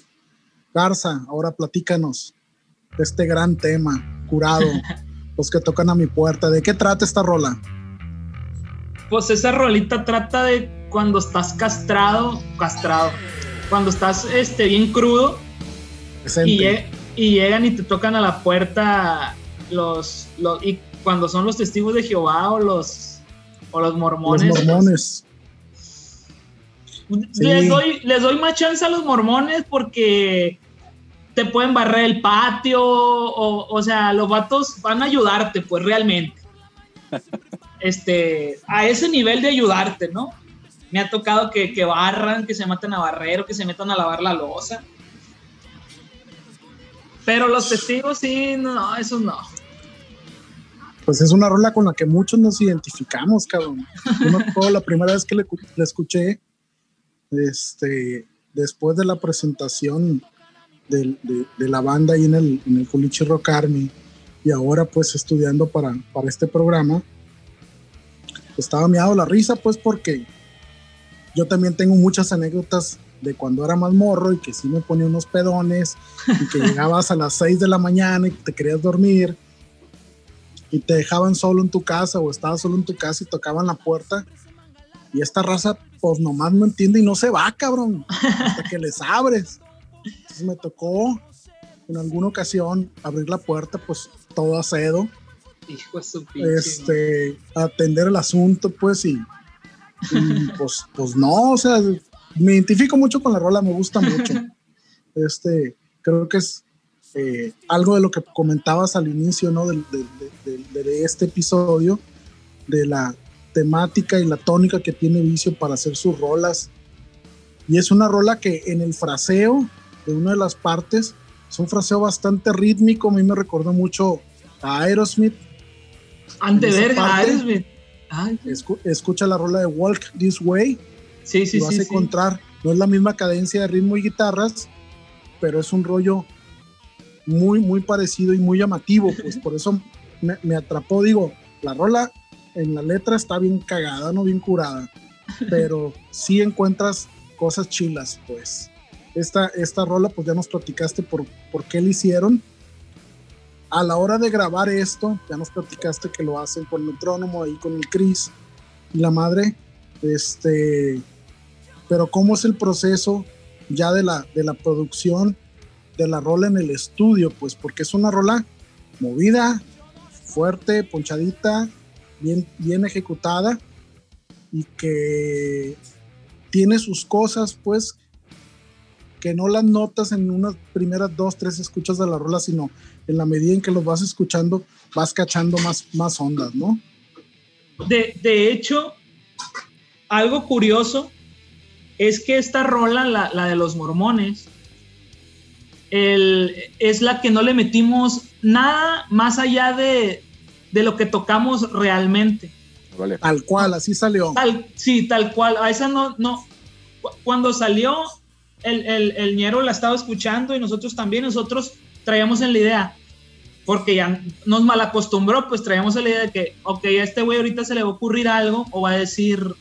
Garza, ahora platícanos de este gran tema, curado, los que tocan a mi puerta. ¿De qué trata esta rola? Pues esa rolita trata de cuando estás castrado, castrado, cuando estás este, bien crudo y llegan y te tocan a la puerta los, los y cuando son los testigos de Jehová o los o los los mormones. mormones. Sí. Les doy les doy más chance a los mormones porque te pueden barrer el patio o, o sea, los vatos van a ayudarte pues realmente. Este, a ese nivel de ayudarte, ¿no? Me ha tocado que, que barran, que se maten a barrer o que se metan a lavar la losa. Pero los testigos sí, no, esos no. Pues es una rola con la que muchos nos identificamos, cabrón. Yo me acuerdo la primera vez que le, la escuché, este, después de la presentación del- de, de la banda ahí en el, en el Culichi Rock Army y ahora pues estudiando para, para este programa, estaba meado la risa pues porque yo también tengo muchas anécdotas de cuando era más morro y que sí me ponía unos pedones y que llegabas a las 6 de la mañana y te querías dormir y te dejaban solo en tu casa o estabas solo en tu casa y tocaban la puerta y esta raza pues nomás no entiende y no se va, cabrón, hasta que les abres. Entonces me tocó en alguna ocasión abrir la puerta pues todo acedo, Hijo de este, atender el asunto pues y, y, pues, pues no, o sea, me identifico mucho con la rola, me gusta mucho. Este, creo que es eh, algo de lo que comentabas al inicio, ¿no? Del- de, de- de este episodio, de la temática y la tónica que tiene Vicio para hacer sus rolas. Y es una rola que en el fraseo de una de las partes es un fraseo bastante rítmico. A mí me recordó mucho a Aerosmith. Ante esa verga, parte- Aerosmith. Ay, Escu- escucha la rola de Walk This Way sí, sí, y vas sí. a sí. encontrar, no es la misma cadencia de ritmo y guitarras, pero es un rollo muy, muy parecido y muy llamativo, pues por eso me, me atrapó, digo, la rola en la letra está bien cagada, no bien curada, pero sí encuentras cosas chilas, pues. Esta, esta rola, pues ya nos platicaste por, por qué la hicieron. A la hora de grabar esto, ya nos platicaste que lo hacen con metrónomo ahí con el Chris y la madre. Este, pero cómo es el proceso ya de la, de la producción de la rola en el estudio, pues porque es una rola movida, fuerte, ponchadita, bien, bien ejecutada y que tiene sus cosas, pues que no las notas en unas primeras dos, tres escuchas de la rola, sino en la medida en que los vas escuchando, vas cachando más, más ondas, ¿no? De, de hecho, algo curioso es que esta rola, la, la de los mormones, el- es la que no le metimos nada más allá de, de lo que tocamos realmente. Vale. Tal cual, así salió. Tal, sí, tal cual. A esa no, no. Cu- Cuando salió, el, el, el ñero la estaba escuchando y nosotros también, nosotros traíamos en la idea, porque ya nos malacostumbró, pues traíamos en la idea de que, ok, a este güey ahorita se le va a ocurrir algo o va a decir,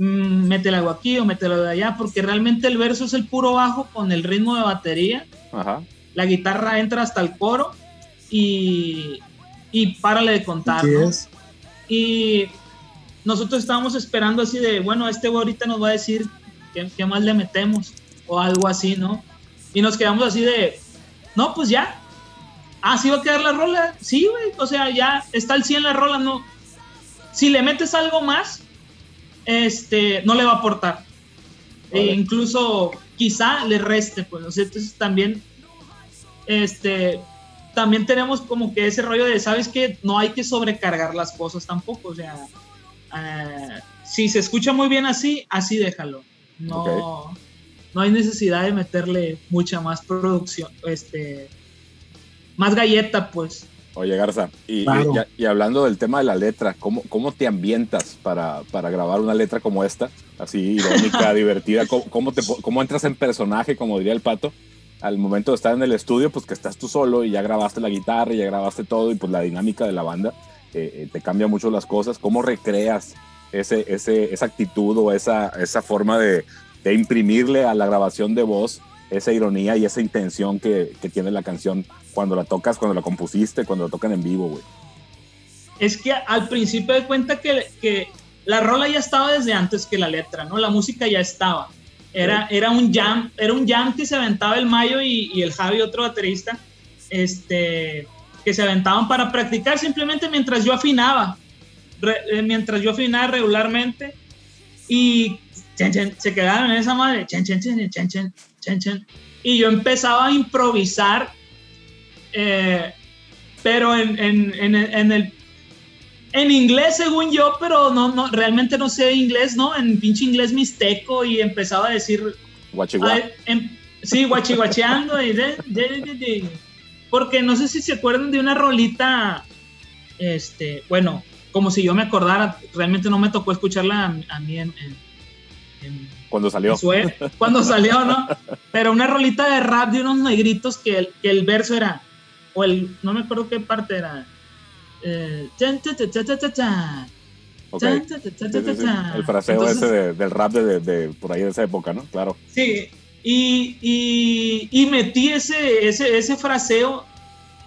mm, métele algo aquí o métele algo de allá, porque realmente el verso es el puro bajo con el ritmo de batería, Ajá. la guitarra entra hasta el coro y, y párale de contar, Así ¿no? es. Y nosotros estábamos esperando así de, bueno, este güey ahorita nos va a decir qué, qué más le metemos o algo así, ¿no? Y nos quedamos así de, no, pues ya. Ah, sí va a quedar la rola. Sí, güey. O sea, ya está al 100 la rola, no. Si le metes algo más, este, no le va a aportar. Vale. E incluso quizá le reste, pues. O sea, entonces también, este, también tenemos como que ese rollo de, ¿sabes qué? No hay que sobrecargar las cosas tampoco. O sea, eh, si se escucha muy bien así, así déjalo. No, no hay necesidad de meterle mucha más producción, este, más galleta, pues. Oye, Garza, y, Claro. y- y hablando del tema de la letra, ¿cómo, cómo te ambientas para, para grabar una letra como esta? Así irónica, divertida. ¿Cómo, cómo te, ¿Cómo entras en personaje, como diría el pato? Al momento de estar en el estudio, pues que estás tú solo y ya grabaste la guitarra, y ya grabaste todo y pues la dinámica de la banda eh, eh, te cambia mucho las cosas. ¿Cómo recreas ese, ese, esa actitud o esa, esa forma de, de imprimirle a la grabación de voz esa ironía y esa intención que, que tiene la canción cuando la tocas, cuando la compusiste, cuando la tocan en vivo, güey? Es que al principio de cuenta que, que la rola ya estaba desde antes que la letra, ¿no? La música ya estaba. Era, era un jam, era un jam que se aventaba el Mayo y, y el Javi, otro baterista, este, que se aventaban para practicar simplemente mientras yo afinaba, Re- eh, mientras yo afinaba regularmente y chen, chen, se quedaban en esa madre, chen, chen, chen, chen, chen, chen, chen. y yo empezaba a improvisar, eh, pero en, en, en, en el en inglés según yo, pero no, no, realmente no sé inglés, ¿no? En pinche inglés mixteco y empezaba a decir em- sí, guachiguacheando y de, de- de- porque no sé si se acuerdan de una rolita, este, bueno, como si yo me acordara, realmente no me tocó escucharla a, a mí en- en- Cuando salió. cuando salió, ¿no? Pero una rolita de rap de unos negritos que el, que el verso era, o el, no me acuerdo qué parte era. eh, chan, cha, cha, cha, cha, cha. Cha. El fraseo Entonces, ese de- del rap de, de- de por ahí de esa época, ¿no? Claro. Sí, y, y, y metí ese, ese, ese fraseo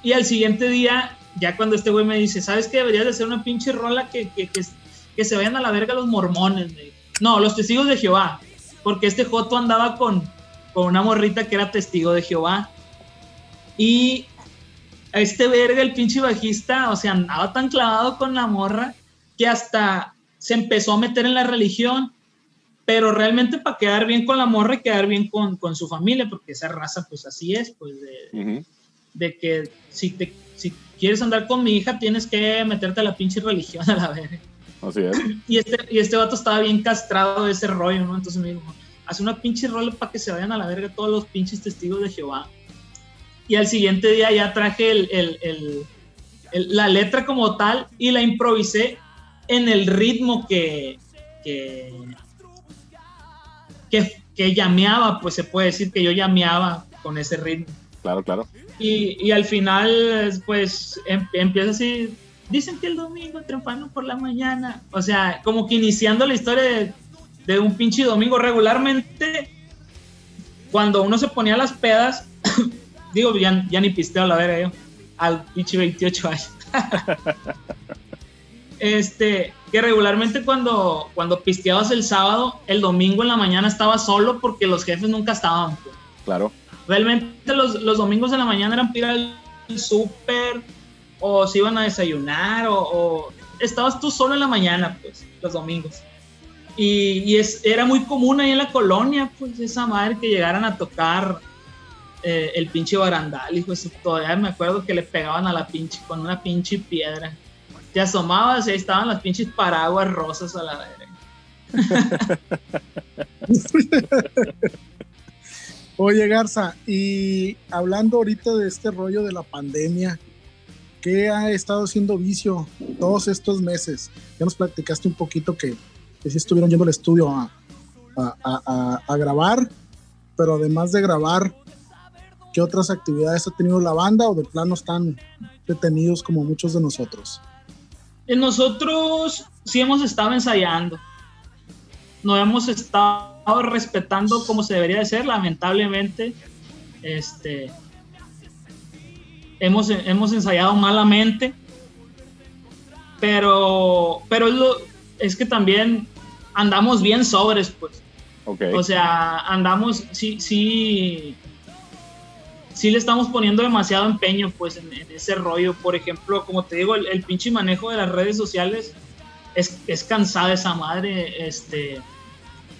y al siguiente día, ya cuando este güey me dice, ¿sabes qué? Deberías de hacer una pinche rola que, que, que, que se vayan a la verga los mormones. me. No, los testigos de Jehová, porque este Joto andaba con, con una morrita que era testigo de Jehová. Y a este verga, el pinche bajista, o sea, andaba tan clavado con la morra que hasta se empezó a meter en la religión pero realmente para quedar bien con la morra y quedar bien con, con su familia, porque esa raza pues así es, pues de que si, te, si quieres andar con mi hija tienes que meterte a la pinche religión a la verga. Así es. Y este, y este vato estaba bien castrado de ese rollo, ¿no? Entonces me dijo, haz una pinche rola para que se vayan a la verga todos los pinches testigos de Jehová. Y al siguiente día ya traje el, el- el- el- la letra como tal y la improvisé en el ritmo que, que, que, que llameaba, pues se puede decir que yo llameaba con ese ritmo. Claro, claro. Y, y al final, pues em- empieza así. Dicen que el domingo triunfando por la mañana. O sea, como que iniciando la historia de, de un pinche domingo. Regularmente, cuando uno se ponía las pedas, digo, ya, ya ni pisteo la verga yo, al pinche 28 años. este, que regularmente cuando, cuando pisteabas el sábado, el domingo en la mañana estaba solo porque los jefes nunca estaban. pues. Claro. Realmente los, los domingos de la mañana eran ir al súper o se iban a desayunar o, o estabas tú solo en la mañana, pues, los domingos. Y, y es, era muy común ahí en la colonia, pues, esa madre que llegaran a tocar eh, el pinche barandal, hijo de su- Todavía me acuerdo que le pegaban a la pinche con una pinche piedra. Te asomabas y ahí estaban las pinches paraguas rosas a la verga. Oye, Garza, y hablando ahorita de este rollo de la pandemia, ¿qué ha estado haciendo vicio todos estos meses? Ya nos platicaste un poquito que, que sí estuvieron yendo al estudio a, grabar, pero además de grabar, ¿qué otras actividades ha tenido la banda o de plano están detenidos como muchos de nosotros? Eh, Nosotros sí hemos estado ensayando. No hemos estado respetando como se debería de ser, lamentablemente. Este, hemos, hemos ensayado malamente. Pero, pero es, lo- es que también andamos bien sobres, pues. Ok. O sea, andamos, sí, sí, sí le estamos poniendo demasiado empeño, pues, en, en ese rollo. Por ejemplo, como te digo, el, el pinche manejo de las redes sociales es, es cansada esa madre. Este,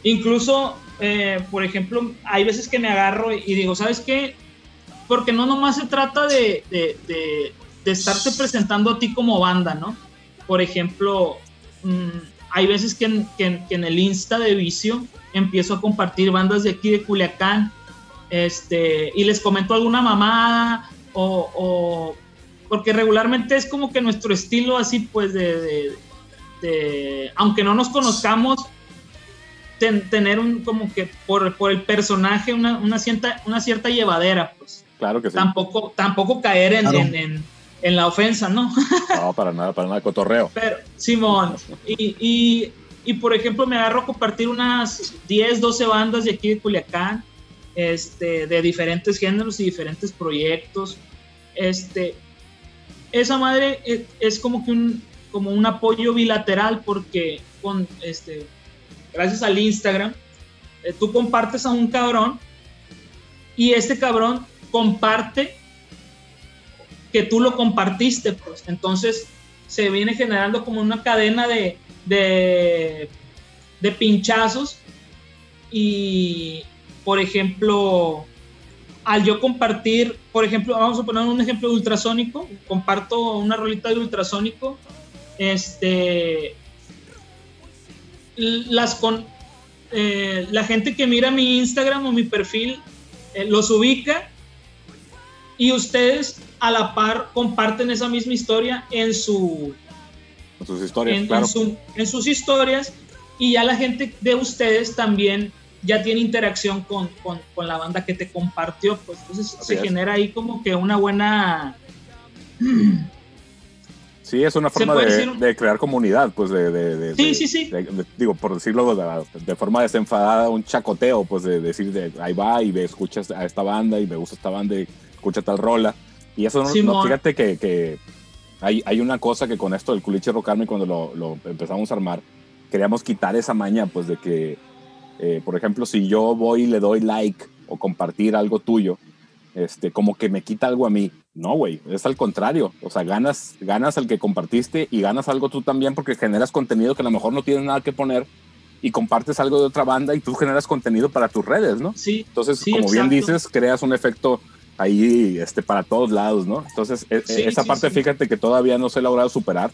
incluso, eh, por ejemplo, hay veces que me agarro y digo, ¿sabes qué? Porque no nomás se trata de, de, de- de estarte presentando a ti como banda, ¿no? Por ejemplo, mm, hay veces que en, que el Insta de Vicio empiezo a compartir bandas de aquí de Culiacán este, y les comento alguna mamada o, o- porque regularmente es como que nuestro estilo así pues de, de- aunque no nos conozcamos ten- tener un como que por, por el personaje una, una cierta una cierta llevadera pues Claro que sí. tampoco tampoco caer en, Claro. en- en- en la ofensa no No, para nada, para nada. Cotorreo. pero, Simón, y, y, y, por ejemplo me agarro a compartir unas 10, 12 bandas de aquí de Culiacán, este, de diferentes géneros y diferentes proyectos. Este, esa madre es, es como que un, como un apoyo bilateral porque con, este, gracias al Instagram, eh, tú compartes a un cabrón y este cabrón comparte que tú lo compartiste, pues. Entonces se viene generando como una cadena de, de, pinchazos y, por ejemplo, al yo compartir, por ejemplo, vamos a poner un ejemplo de ultrasónico, comparto una rolita de ultrasónico, este, las con, eh, la gente que mira mi Instagram o mi perfil eh, los ubica y ustedes a la par comparten esa misma historia en su Con sus historias, en, claro. en su- en sus historias y ya la gente de ustedes también ya tiene interacción con, con, con la banda que te compartió, pues entonces Así se es. genera ahí como que una buena... Sí, es una forma de, decir un- de crear comunidad, pues de, de- de- Sí, sí, sí. digo, por decirlo de, forma desenfadada, un chacoteo, pues de decir, de, ahí va y ve, escuchas a esta banda y me gusta esta banda y escucha tal rola. Y eso, no, no, fíjate que, que hay, hay una cosa que con esto del culiche rocarme cuando lo, lo empezamos a armar, queríamos quitar esa maña, pues de que, eh, por ejemplo, si yo voy y le doy like o compartir algo tuyo, este, como que me quita algo a mí. No, güey, es al contrario. O sea, ganas, ganas al que compartiste y ganas algo tú también porque generas contenido que a lo mejor no tienes nada que poner y compartes algo de otra banda y tú generas contenido para tus redes, ¿no? Sí, Entonces, Sí, como bien exacto. dices, creas un efecto ahí este, para todos lados, ¿no? Entonces, e- Sí, esa sí, parte, sí. fíjate que todavía no se ha logrado superar.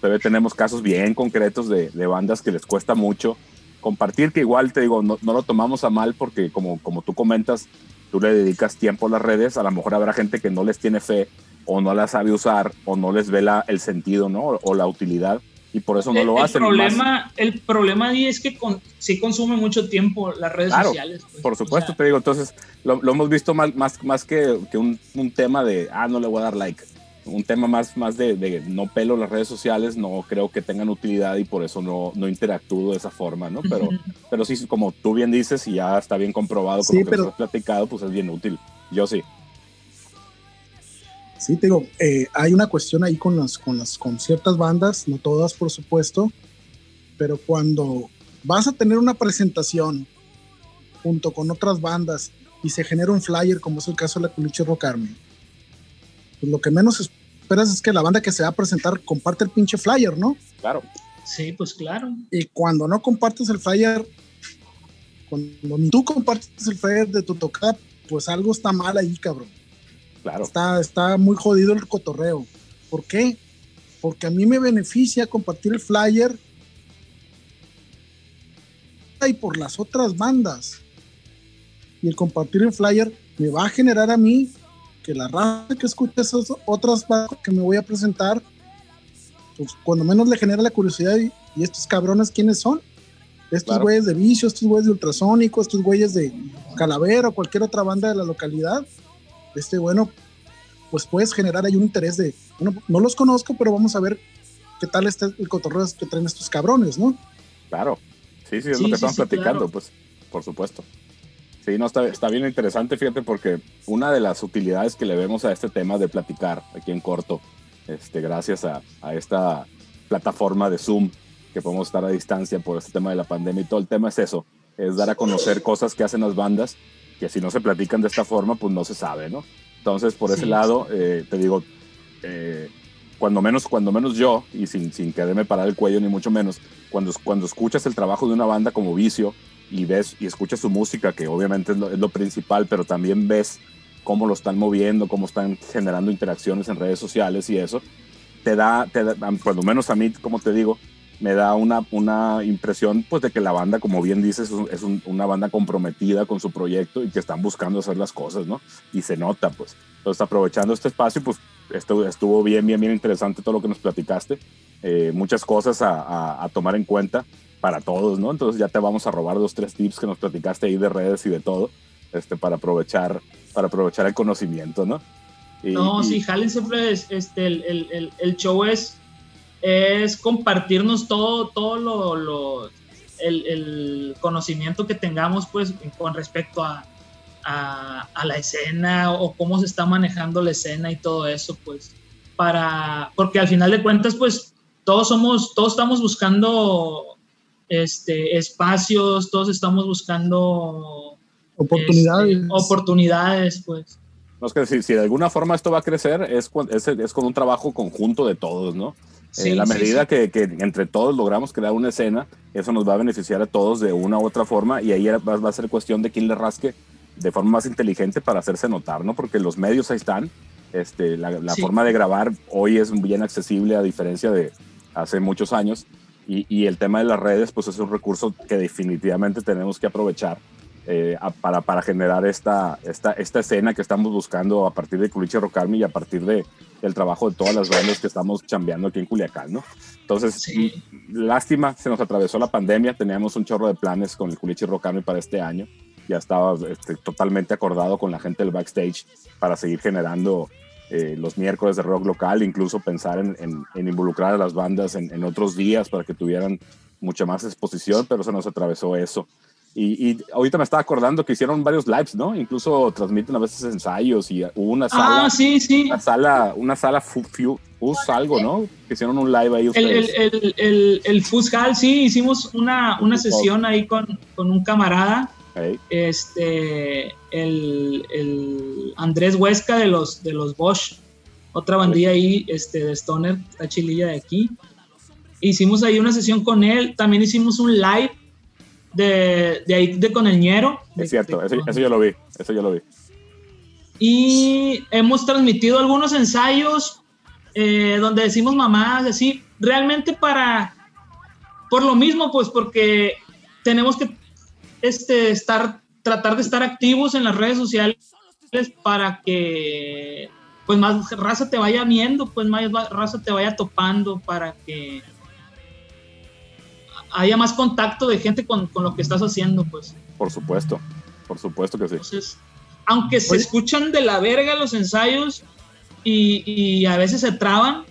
Todavía tenemos casos bien concretos de, de bandas que les cuesta mucho compartir, que igual te digo, no, no lo tomamos a mal porque como, como tú comentas, tú le dedicas tiempo a las redes, a lo mejor habrá gente que no les tiene fe o no la sabe usar o no les ve la, el sentido, ¿no? O, o la utilidad y por eso no el, lo el hacen. más- problema, el problema ahí es que con, sí consume mucho tiempo las redes Claro, sociales. pues. Por O supuesto, sea, te digo, entonces lo, lo hemos visto más, más, más que, que un, un tema de, ah, no le voy a dar like. Un tema más, más de, de no pelo las redes sociales, no creo que tengan utilidad y por eso no, no interactúo de esa forma, ¿no? Pero, Ujú. pero sí, como tú bien dices y ya está bien comprobado con Sí, lo que pero- nos has platicado, pues es bien útil. Yo sí. Sí, te digo, eh, hay una cuestión ahí con las, con las, con ciertas bandas, no todas, por supuesto, pero cuando vas a tener una presentación junto con otras bandas y se genera un flyer, como es el caso de la Culiche Rocarme, pues lo que menos esperas es que la banda que se va a presentar comparte el pinche flyer, ¿no? Claro, Sí, pues claro. Y cuando no compartes el flyer, cuando ni tú compartes el flyer de tu tocada, pues algo está mal ahí, cabrón. Claro. Está, está muy jodido el cotorreo. ¿Por qué? Porque a mí me beneficia compartir el flyer y por las otras bandas. Y el compartir el flyer me va a generar a mí que la raza que escucha esas otras bandas que me voy a presentar, pues cuando menos le genera la curiosidad y, y estos cabrones quiénes son. Estos Claro. güeyes de Vicio, estos güeyes de Ultrasónico, estos güeyes de Calavera o cualquier otra banda de la localidad. Este, bueno, pues puedes generar ahí un interés de, bueno, no los conozco, pero vamos a ver qué tal está el cotorreo que traen estos cabrones, ¿no? Claro. Sí, sí, es Sí, lo que sí, estamos sí, platicando, claro. pues, por supuesto. Sí, no, está, está bien interesante, fíjate, porque una de las utilidades que le vemos a este tema de platicar aquí en corto, este, gracias a, a esta plataforma de Zoom, que podemos estar a distancia por este tema de la pandemia y todo el tema es eso, es dar a conocer cosas que hacen las bandas, que si no se platican de esta forma, pues no se sabe, ¿no? Entonces, por ese Sí, lado, eh, te digo, eh, cuando menos, cuando menos yo, y sin, sin quererme parar el cuello ni mucho menos, cuando, cuando escuchas el trabajo de una banda como Vicio y ves y escuchas su música, que obviamente es lo, es lo principal, pero también ves cómo lo están moviendo, cómo están generando interacciones en redes sociales y eso, te da, te da cuando menos a mí, como te digo, me da una, una impresión pues de que la banda, como bien dices, es, un- es un- una banda comprometida con su proyecto y que están buscando hacer las cosas, ¿no? Y se nota, pues. Entonces, aprovechando este espacio, pues esto estuvo bien, bien, bien interesante todo lo que nos platicaste. Eh, muchas cosas a, a- a tomar en cuenta para todos, ¿no? Entonces ya te vamos a robar dos, tres tips que nos platicaste ahí de redes y de todo, este, para aprovechar, para aprovechar el conocimiento, ¿no? Y- No, y- sí, jálense, pues, este, el, el, el, el show es, es compartirnos todo, todo lo, lo- el, el conocimiento que tengamos, pues, con respecto a, a, a la escena o cómo se está manejando la escena y todo eso, pues, para, porque al final de cuentas, pues, todos somos, todos estamos buscando este, espacios, todos estamos buscando Oportunidades. este, oportunidades, pues. No, es que si, si de alguna forma esto va a crecer, es, es, es con un trabajo conjunto de todos, ¿no? Sí, en la sí, medida sí. Que, que entre todos logramos crear una escena, eso nos va a beneficiar a todos de una u otra forma y ahí va, va a ser cuestión de quién le rasque de forma más inteligente para hacerse notar, ¿no? Porque los medios ahí están, este, la, la Sí. forma de grabar hoy es bien accesible a diferencia de hace muchos años y, y el tema de las redes pues es un recurso que definitivamente tenemos que aprovechar eh, a- para, para generar esta, esta, esta escena que estamos buscando a partir de Culiche Rocarmi y a partir de, del trabajo de todas las bandas que estamos chambeando aquí en Culiacán, ¿no? Entonces, Sí. lástima, se nos atravesó la pandemia, teníamos un chorro de planes con el Culichi Rocarmi para este año, ya estaba este, totalmente acordado con la gente del backstage para seguir generando eh, los miércoles de rock local, incluso pensar en, en- en involucrar a las bandas en, en otros días para que tuvieran mucha más exposición, pero se nos atravesó eso. Y, y ahorita me estaba acordando que hicieron varios lives, ¿no? Incluso transmiten a veces ensayos y hubo una sala, Ah, sí, sí. una sala, una sala fu, fu- Fus algo, ¿no? Que hicieron un live ahí El, el, el, el, Fuscal, sí, hicimos una, una sesión ahí con, con un camarada, este, el, el Andrés Huesca de los, de los Bosch, otra bandilla ahí, este, de Stoner, esta chililla de aquí. Hicimos ahí una sesión con él, también hicimos un live de, de ahí, de con el ñero. es cierto, de- eso, eso yo lo vi, eso yo lo vi. y hemos transmitido algunos ensayos eh, donde decimos mamadas, así, realmente para, por lo mismo, pues porque tenemos que este, estar, tratar de estar activos en las redes sociales para que pues más raza te vaya viendo, pues más raza te vaya topando para que haya más contacto de gente con, con lo que estás haciendo, pues. Por supuesto, por supuesto que sí. Entonces, aunque se Oye. escuchan de la verga los ensayos y, y a veces se traban,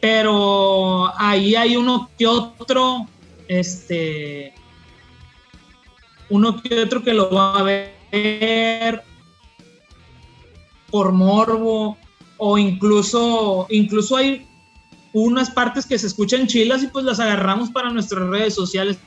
pero ahí hay uno que otro, este, uno que otro que lo va a ver por morbo o incluso, incluso hay unas partes que se escuchan chilas y pues las agarramos para nuestras redes sociales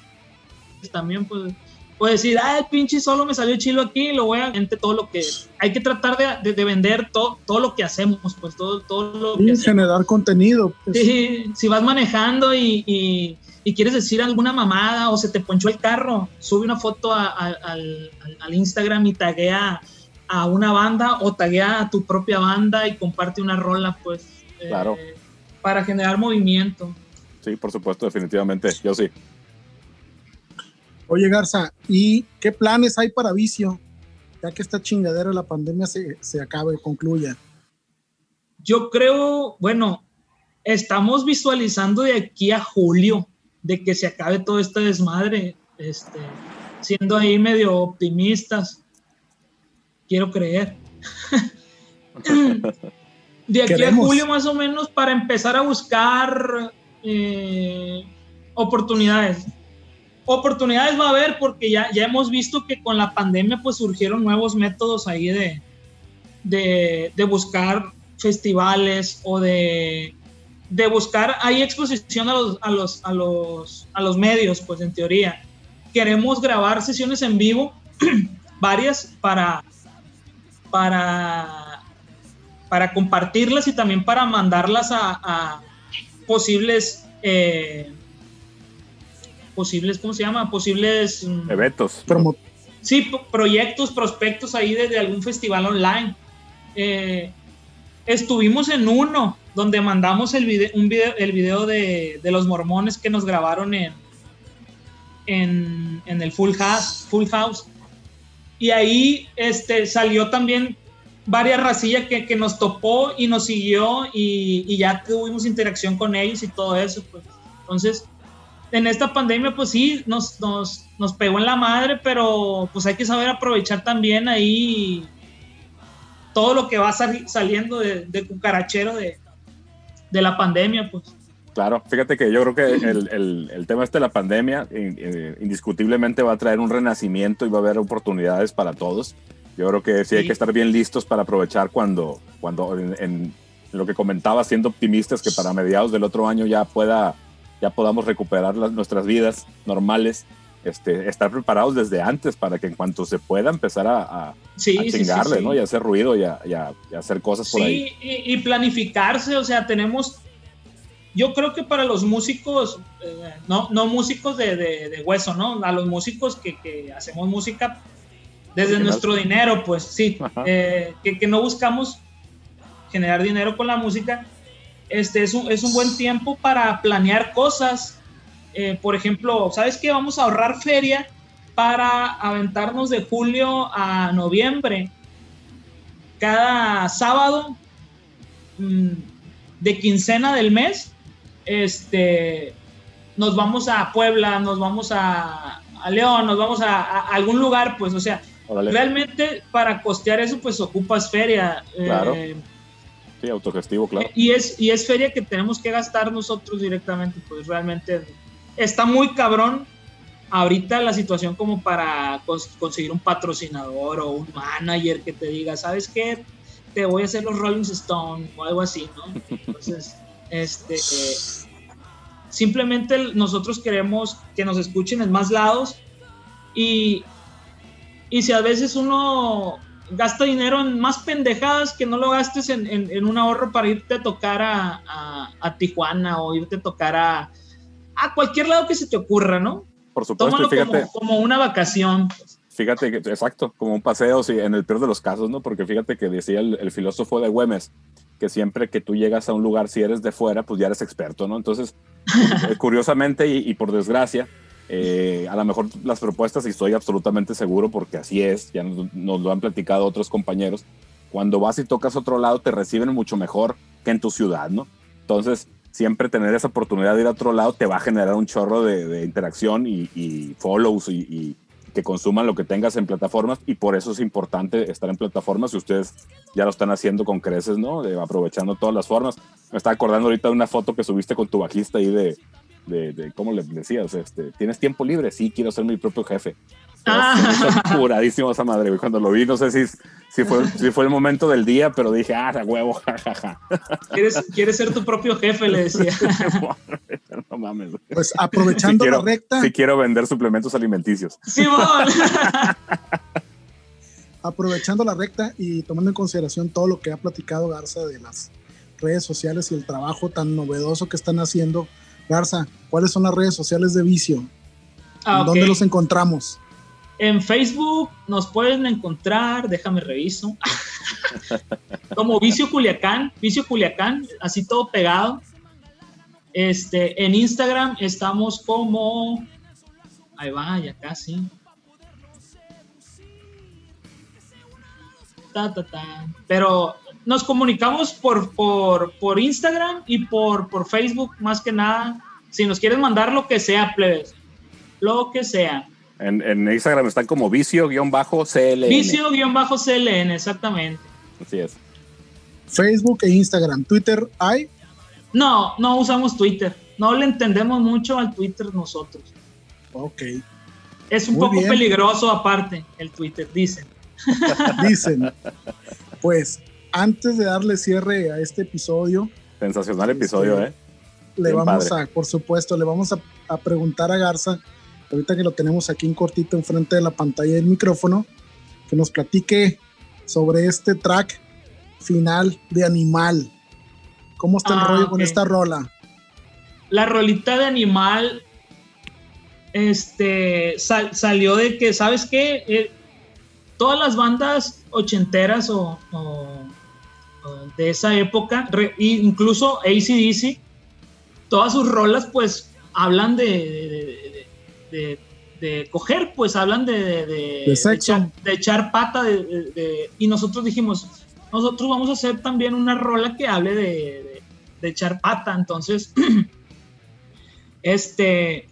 también pues puede decir, ah, el pinche solo me salió chilo aquí, lo voy a entre todo lo que hay que tratar de, de- de vender todo, todo lo que hacemos, pues todo, todo lo que Y hacemos. generar contenido. pues. Sí, si vas manejando y, y- y quieres decir alguna mamada o se te ponchó el carro, sube una foto a- a- al, al- al Instagram y taguea a una banda o taguea a tu propia banda y comparte una rola, pues, eh, Claro. Para generar movimiento. Sí, por supuesto, definitivamente, yo sí. Oye, Garza, ¿y qué planes hay para Vicio? Ya que esta chingadera de la pandemia se, se acabe, concluya. Yo creo, bueno, estamos visualizando de aquí a julio de que se acabe todo este desmadre, este, siendo ahí medio optimistas. Quiero creer. de aquí Queremos. a julio más o menos para empezar a buscar eh, oportunidades. Oportunidades va a haber porque ya, ya hemos visto que con la pandemia pues surgieron nuevos métodos ahí de, de, de buscar festivales o de, de buscar, hay exposición a los, a, los, a, los, a los medios, pues en teoría. Queremos grabar sesiones en vivo, varias, para, para, para compartirlas y también para mandarlas a, a posibles, eh, posibles, ¿cómo se llama? Posibles... mm, Eventos. Promo- Sí, pro- proyectos, prospectos ahí desde algún festival online. Eh, estuvimos en uno donde mandamos el video, un video, el video de, de los mormones que nos grabaron en, en, en el Full House, Full House. Y ahí este, salió también varias racillas que, que nos topó y nos siguió y, y ya tuvimos interacción con ellos y todo eso. Pues. Entonces, en esta pandemia, pues sí, nos, nos, nos pegó en la madre, pero pues hay que saber aprovechar también ahí todo lo que va sali- saliendo de, de cucarachero de, de la pandemia, pues. Claro, fíjate que yo creo que el, el- el tema este de la pandemia eh, indiscutiblemente va a traer un renacimiento y va a haber oportunidades para todos. Yo creo que sí, hay que estar bien listos para aprovechar cuando, cuando en, en lo que comentaba, siendo optimistas, que para mediados del otro año ya pueda, ya podamos recuperar las, nuestras vidas normales, este, estar preparados desde antes para que en cuanto se pueda empezar a, a- Sí, a sí, sí, chingarle, sí. ¿no? Y a hacer ruido y a, y y hacer cosas por ahí. Sí, y, y planificarse, o sea, tenemos, yo creo que para los músicos, eh, no, no músicos de, de- de hueso, ¿no? A los músicos que, que hacemos música desde nuestro dinero, pues sí, eh, que, que no buscamos generar dinero con la música, este es un, es un buen tiempo para planear cosas. Eh, por ejemplo, ¿sabes qué? Vamos a ahorrar feria para aventarnos de julio a noviembre. Cada sábado mm, de quincena del mes, este, nos vamos a Puebla, nos vamos a, a León, nos vamos a, a algún lugar, pues, o sea, Órale. realmente para costear eso, pues ocupas feria. Claro. eh, Sí, autogestivo, claro. y es, y es feria que tenemos que gastar nosotros directamente, pues realmente está muy cabrón ahorita la situación como para cons- conseguir un patrocinador o un manager que te diga, ¿sabes qué? Te voy a hacer los Rolling Stone o algo así, ¿no? Entonces, este, eh, simplemente nosotros queremos que nos escuchen en más lados y, y si a veces uno gasta dinero en más pendejadas que no lo gastes en, en- en un ahorro para irte a tocar a, a- a Tijuana o irte a tocar a, a cualquier lado que se te ocurra, ¿no? Por supuesto, Tómalo fíjate, como, como una vacación. pues. fíjate que, exacto, como un paseo, sí, en el peor de los casos, ¿no? Porque fíjate que decía el, el filósofo de Güemes que siempre que tú llegas a un lugar, si eres de fuera, pues ya eres experto, ¿no? Entonces, eh, curiosamente y, y por desgracia, eh, a lo mejor las propuestas, y estoy absolutamente seguro porque así es, ya nos, lo han platicado otros compañeros, cuando vas y tocas otro lado te reciben mucho mejor que en tu ciudad, ¿no? Entonces, siempre tener esa oportunidad de ir a otro lado te va a generar un chorro de, interacción y, y follows y, que consuman lo que tengas en plataformas y por eso es importante estar en plataformas y ustedes ya lo están haciendo con creces, ¿no? Aprovechando todas las formas. Me estaba acordando ahorita de una foto que subiste con tu bajista ahí de, de, de ¿cómo le decías? Este, ¿Tienes tiempo libre? Sí, quiero ser mi propio jefe. Ah. Curadísimo esa madre, güey. Cuando lo vi, no sé si, si, fue, si fue el momento del día, pero dije, ah, a huevo, jajaja. ¿Quieres, quieres ser tu propio jefe, le decía. no mames. güey. Pues aprovechando quiero- la recta, Sí quiero vender suplementos alimenticios. Simón. aprovechando la recta y tomando en consideración todo lo que ha platicado Garza de las redes sociales y el trabajo tan novedoso que están haciendo. Garza, ¿cuáles son las redes sociales de Vicio? Ah, ¿En ¿Dónde los encontramos? En Facebook nos pueden encontrar, déjame reviso, como Vicio Culiacán, Vicio Culiacán, así todo pegado. Este, en Instagram estamos como, ahí va, ya casi. Ta, ta, ta. Pero nos comunicamos por, por, por Instagram y por, por Facebook, más que nada. Si nos quieren mandar lo que sea, plebes, lo que sea. En, en Instagram están como vicio-cl. Vicio-CLN, exactamente. Así es. Facebook e Instagram. Twitter hay. No, no usamos Twitter. No le entendemos mucho al Twitter nosotros. Ok. Es un Muy poco bien. peligroso aparte el Twitter, dicen. Dicen. pues antes de darle cierre a este episodio, Sensacional episodio, Sí. ¿eh? le Bien vamos padre. a, por supuesto, le vamos a, a preguntar a Garza, ahorita que lo tenemos aquí en cortito enfrente de la pantalla del micrófono, que nos platique sobre este track final de Animal. ¿Cómo está el Ah, rollo con esta rola? La rolita de animal este, sal- salió de que, ¿sabes qué? Eh, todas las bandas ochenteras o de esa época, re- e incluso ACDC, todas sus rolas pues hablan de, de, coger, pues hablan de, echar, de echar pata, y nosotros dijimos, nosotros vamos a hacer también una rola que hable de, echar pata, entonces, este,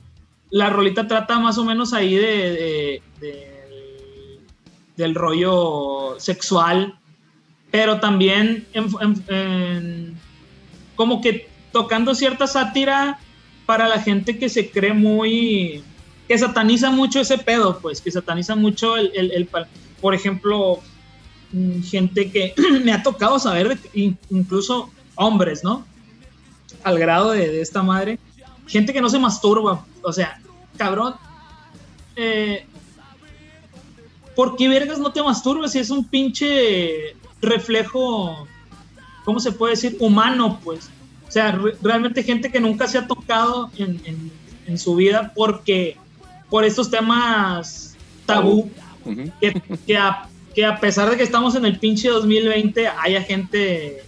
la rolita trata más o menos ahí de- del rollo sexual, pero también como que tocando cierta sátira para la gente que se cree muy, que sataniza mucho ese pedo, pues, que sataniza mucho el, el- por ejemplo, mm, gente que me ha tocado saber, incluso hombres, ¿no? Al grado de, de esta madre, gente que no se masturba, o sea, cabrón, eh, ¿por qué vergas no te masturbas si es un pinche reflejo, ¿cómo se puede decir? Humano, pues. O sea, re- realmente gente que nunca se ha tocado en, en- en su vida porque por estos temas tabú, que, que a, que a pesar de que estamos en el pinche 2020, haya gente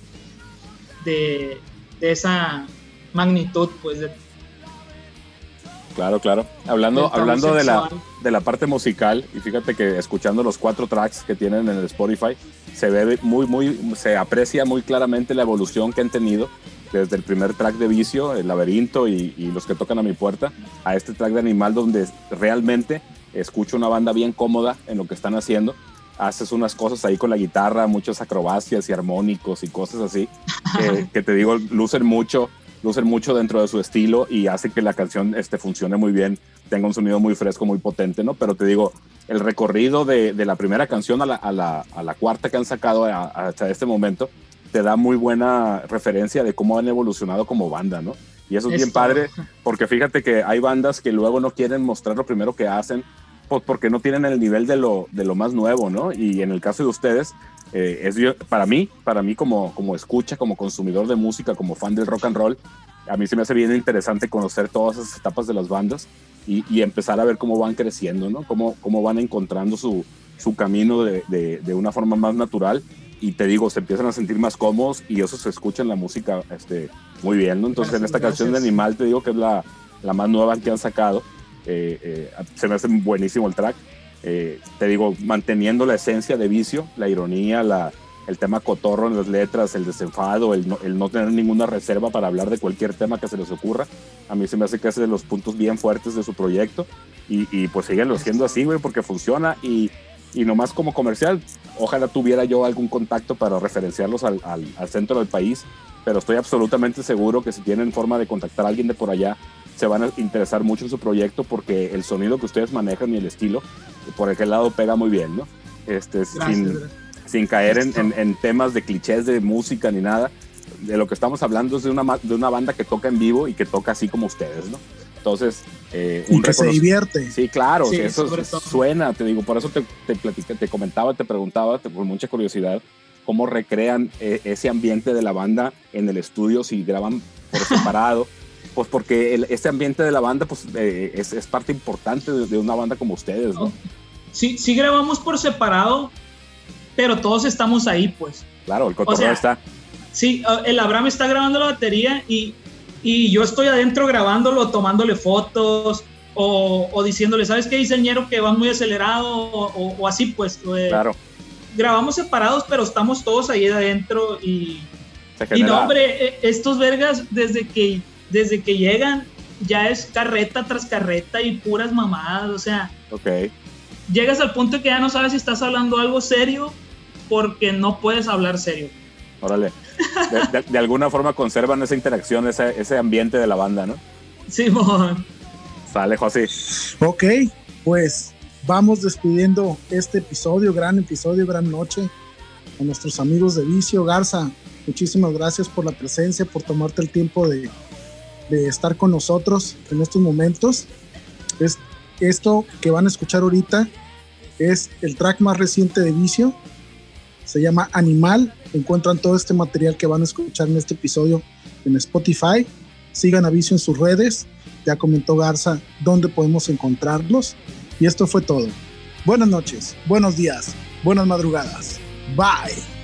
de, de esa magnitud, pues. de- Claro, claro. Hablando, hablando de la, de la parte musical, y fíjate que escuchando los cuatro tracks que tienen en el Spotify, se ve muy, muy, se aprecia muy claramente la evolución que han tenido desde el primer track de Vicio, El Laberinto y, y los que tocan a mi puerta, a este track de Animal donde realmente escucho una banda bien cómoda en lo que están haciendo. Haces unas cosas ahí con la guitarra, muchas acrobacias y armónicos y cosas así, que, que te digo, lucen mucho, lucen mucho dentro de su estilo y hace que la canción este, funcione muy bien, tenga un sonido muy fresco, muy potente, ¿no? Pero te digo, el recorrido de, de la primera canción a la, a, la, a la cuarta que han sacado a- hasta este momento te da muy buena referencia de cómo han evolucionado como banda, ¿no? Y eso es, Es bien todo. padre, porque fíjate que hay bandas que luego no quieren mostrar lo primero que hacen, pues porque no tienen el nivel de lo, de lo más nuevo, ¿no? Y en el caso de ustedes, eh, es yo- para mí, para mí como, como escucha, como consumidor de música, como fan del rock and roll, a mí se me hace bien interesante conocer todas esas etapas de las bandas y, y empezar a ver cómo van creciendo, ¿no? Cómo, cómo van encontrando su, su camino de, de, de una forma más natural. Y te digo, se empiezan a sentir más cómodos y eso se escucha en la música este, muy bien, ¿no? Entonces, en Gracias, esta canción de. Animal, te digo que es la, la más nueva que han sacado. Eh, eh, se me hace buenísimo el track. Eh, te digo, manteniendo la esencia de vicio, la ironía, la, el tema cotorro en las letras, el desenfado, el no, el no tener ninguna reserva para hablar de cualquier tema que se les ocurra. A mí se me hace que es de los puntos bien fuertes de su proyecto. Y, y pues síguenlo siendo así, güey, porque funciona. Y, y nomás como comercial, ojalá tuviera yo algún contacto para referenciarlos al, al, al centro del país. Pero estoy absolutamente seguro que si tienen forma de contactar a alguien de por allá, se van a interesar mucho en su proyecto porque el sonido que ustedes manejan y el estilo, por aquel lado pega muy bien, ¿no? Este, Gracias, sin, sin caer en, en- en temas de clichés de música ni nada. De lo que estamos hablando es de una, de una banda que toca en vivo y que toca así como ustedes, ¿no? Entonces, eh, Y un que se divierte. Sí, claro, Sí, eso suena, te digo, por eso te, te platicé, te comentaba, te preguntaba, te- con mucha curiosidad, cómo recrean eh, ese ambiente de la banda en el estudio, si graban por separado, pues porque el- ese ambiente de la banda pues, eh, es, es parte importante de, de una banda como ustedes, ¿no? Sí, sí grabamos por separado, pero todos estamos ahí, pues. Claro, el cotorreo sea, está. Sí, uh, el Abraham está grabando la batería y, y yo estoy adentro grabándolo, tomándole fotos o, o diciéndole, ¿sabes qué, diseñero? Que vas muy acelerado o, o- o así, pues. eh, Claro, Grabamos separados, pero estamos todos ahí adentro y, y no, hombre, eh, estos vergas, desde que, desde que llegan, ya es carreta tras carreta y puras mamadas, o sea, Ok, llegas al punto que ya no sabes si estás hablando algo serio porque no puedes hablar serio. órale. De, de- de alguna forma conservan esa interacción, ese, ese ambiente de la banda, ¿no? Simón. Sale, José. Ok, pues vamos despidiendo este episodio, gran episodio, gran noche a nuestros amigos de Vicio. Garza, muchísimas gracias por la presencia, por tomarte el tiempo de, de estar con nosotros en estos momentos. Es, esto que van a escuchar ahorita es el track más reciente de Vicio. Se llama Animal. Encuentran todo este material que van a escuchar en este episodio en Spotify. Sigan a Vicio en sus redes. Ya comentó Garza dónde podemos encontrarlos. Y esto fue todo. Buenas noches, buenos días, buenas madrugadas. Bye.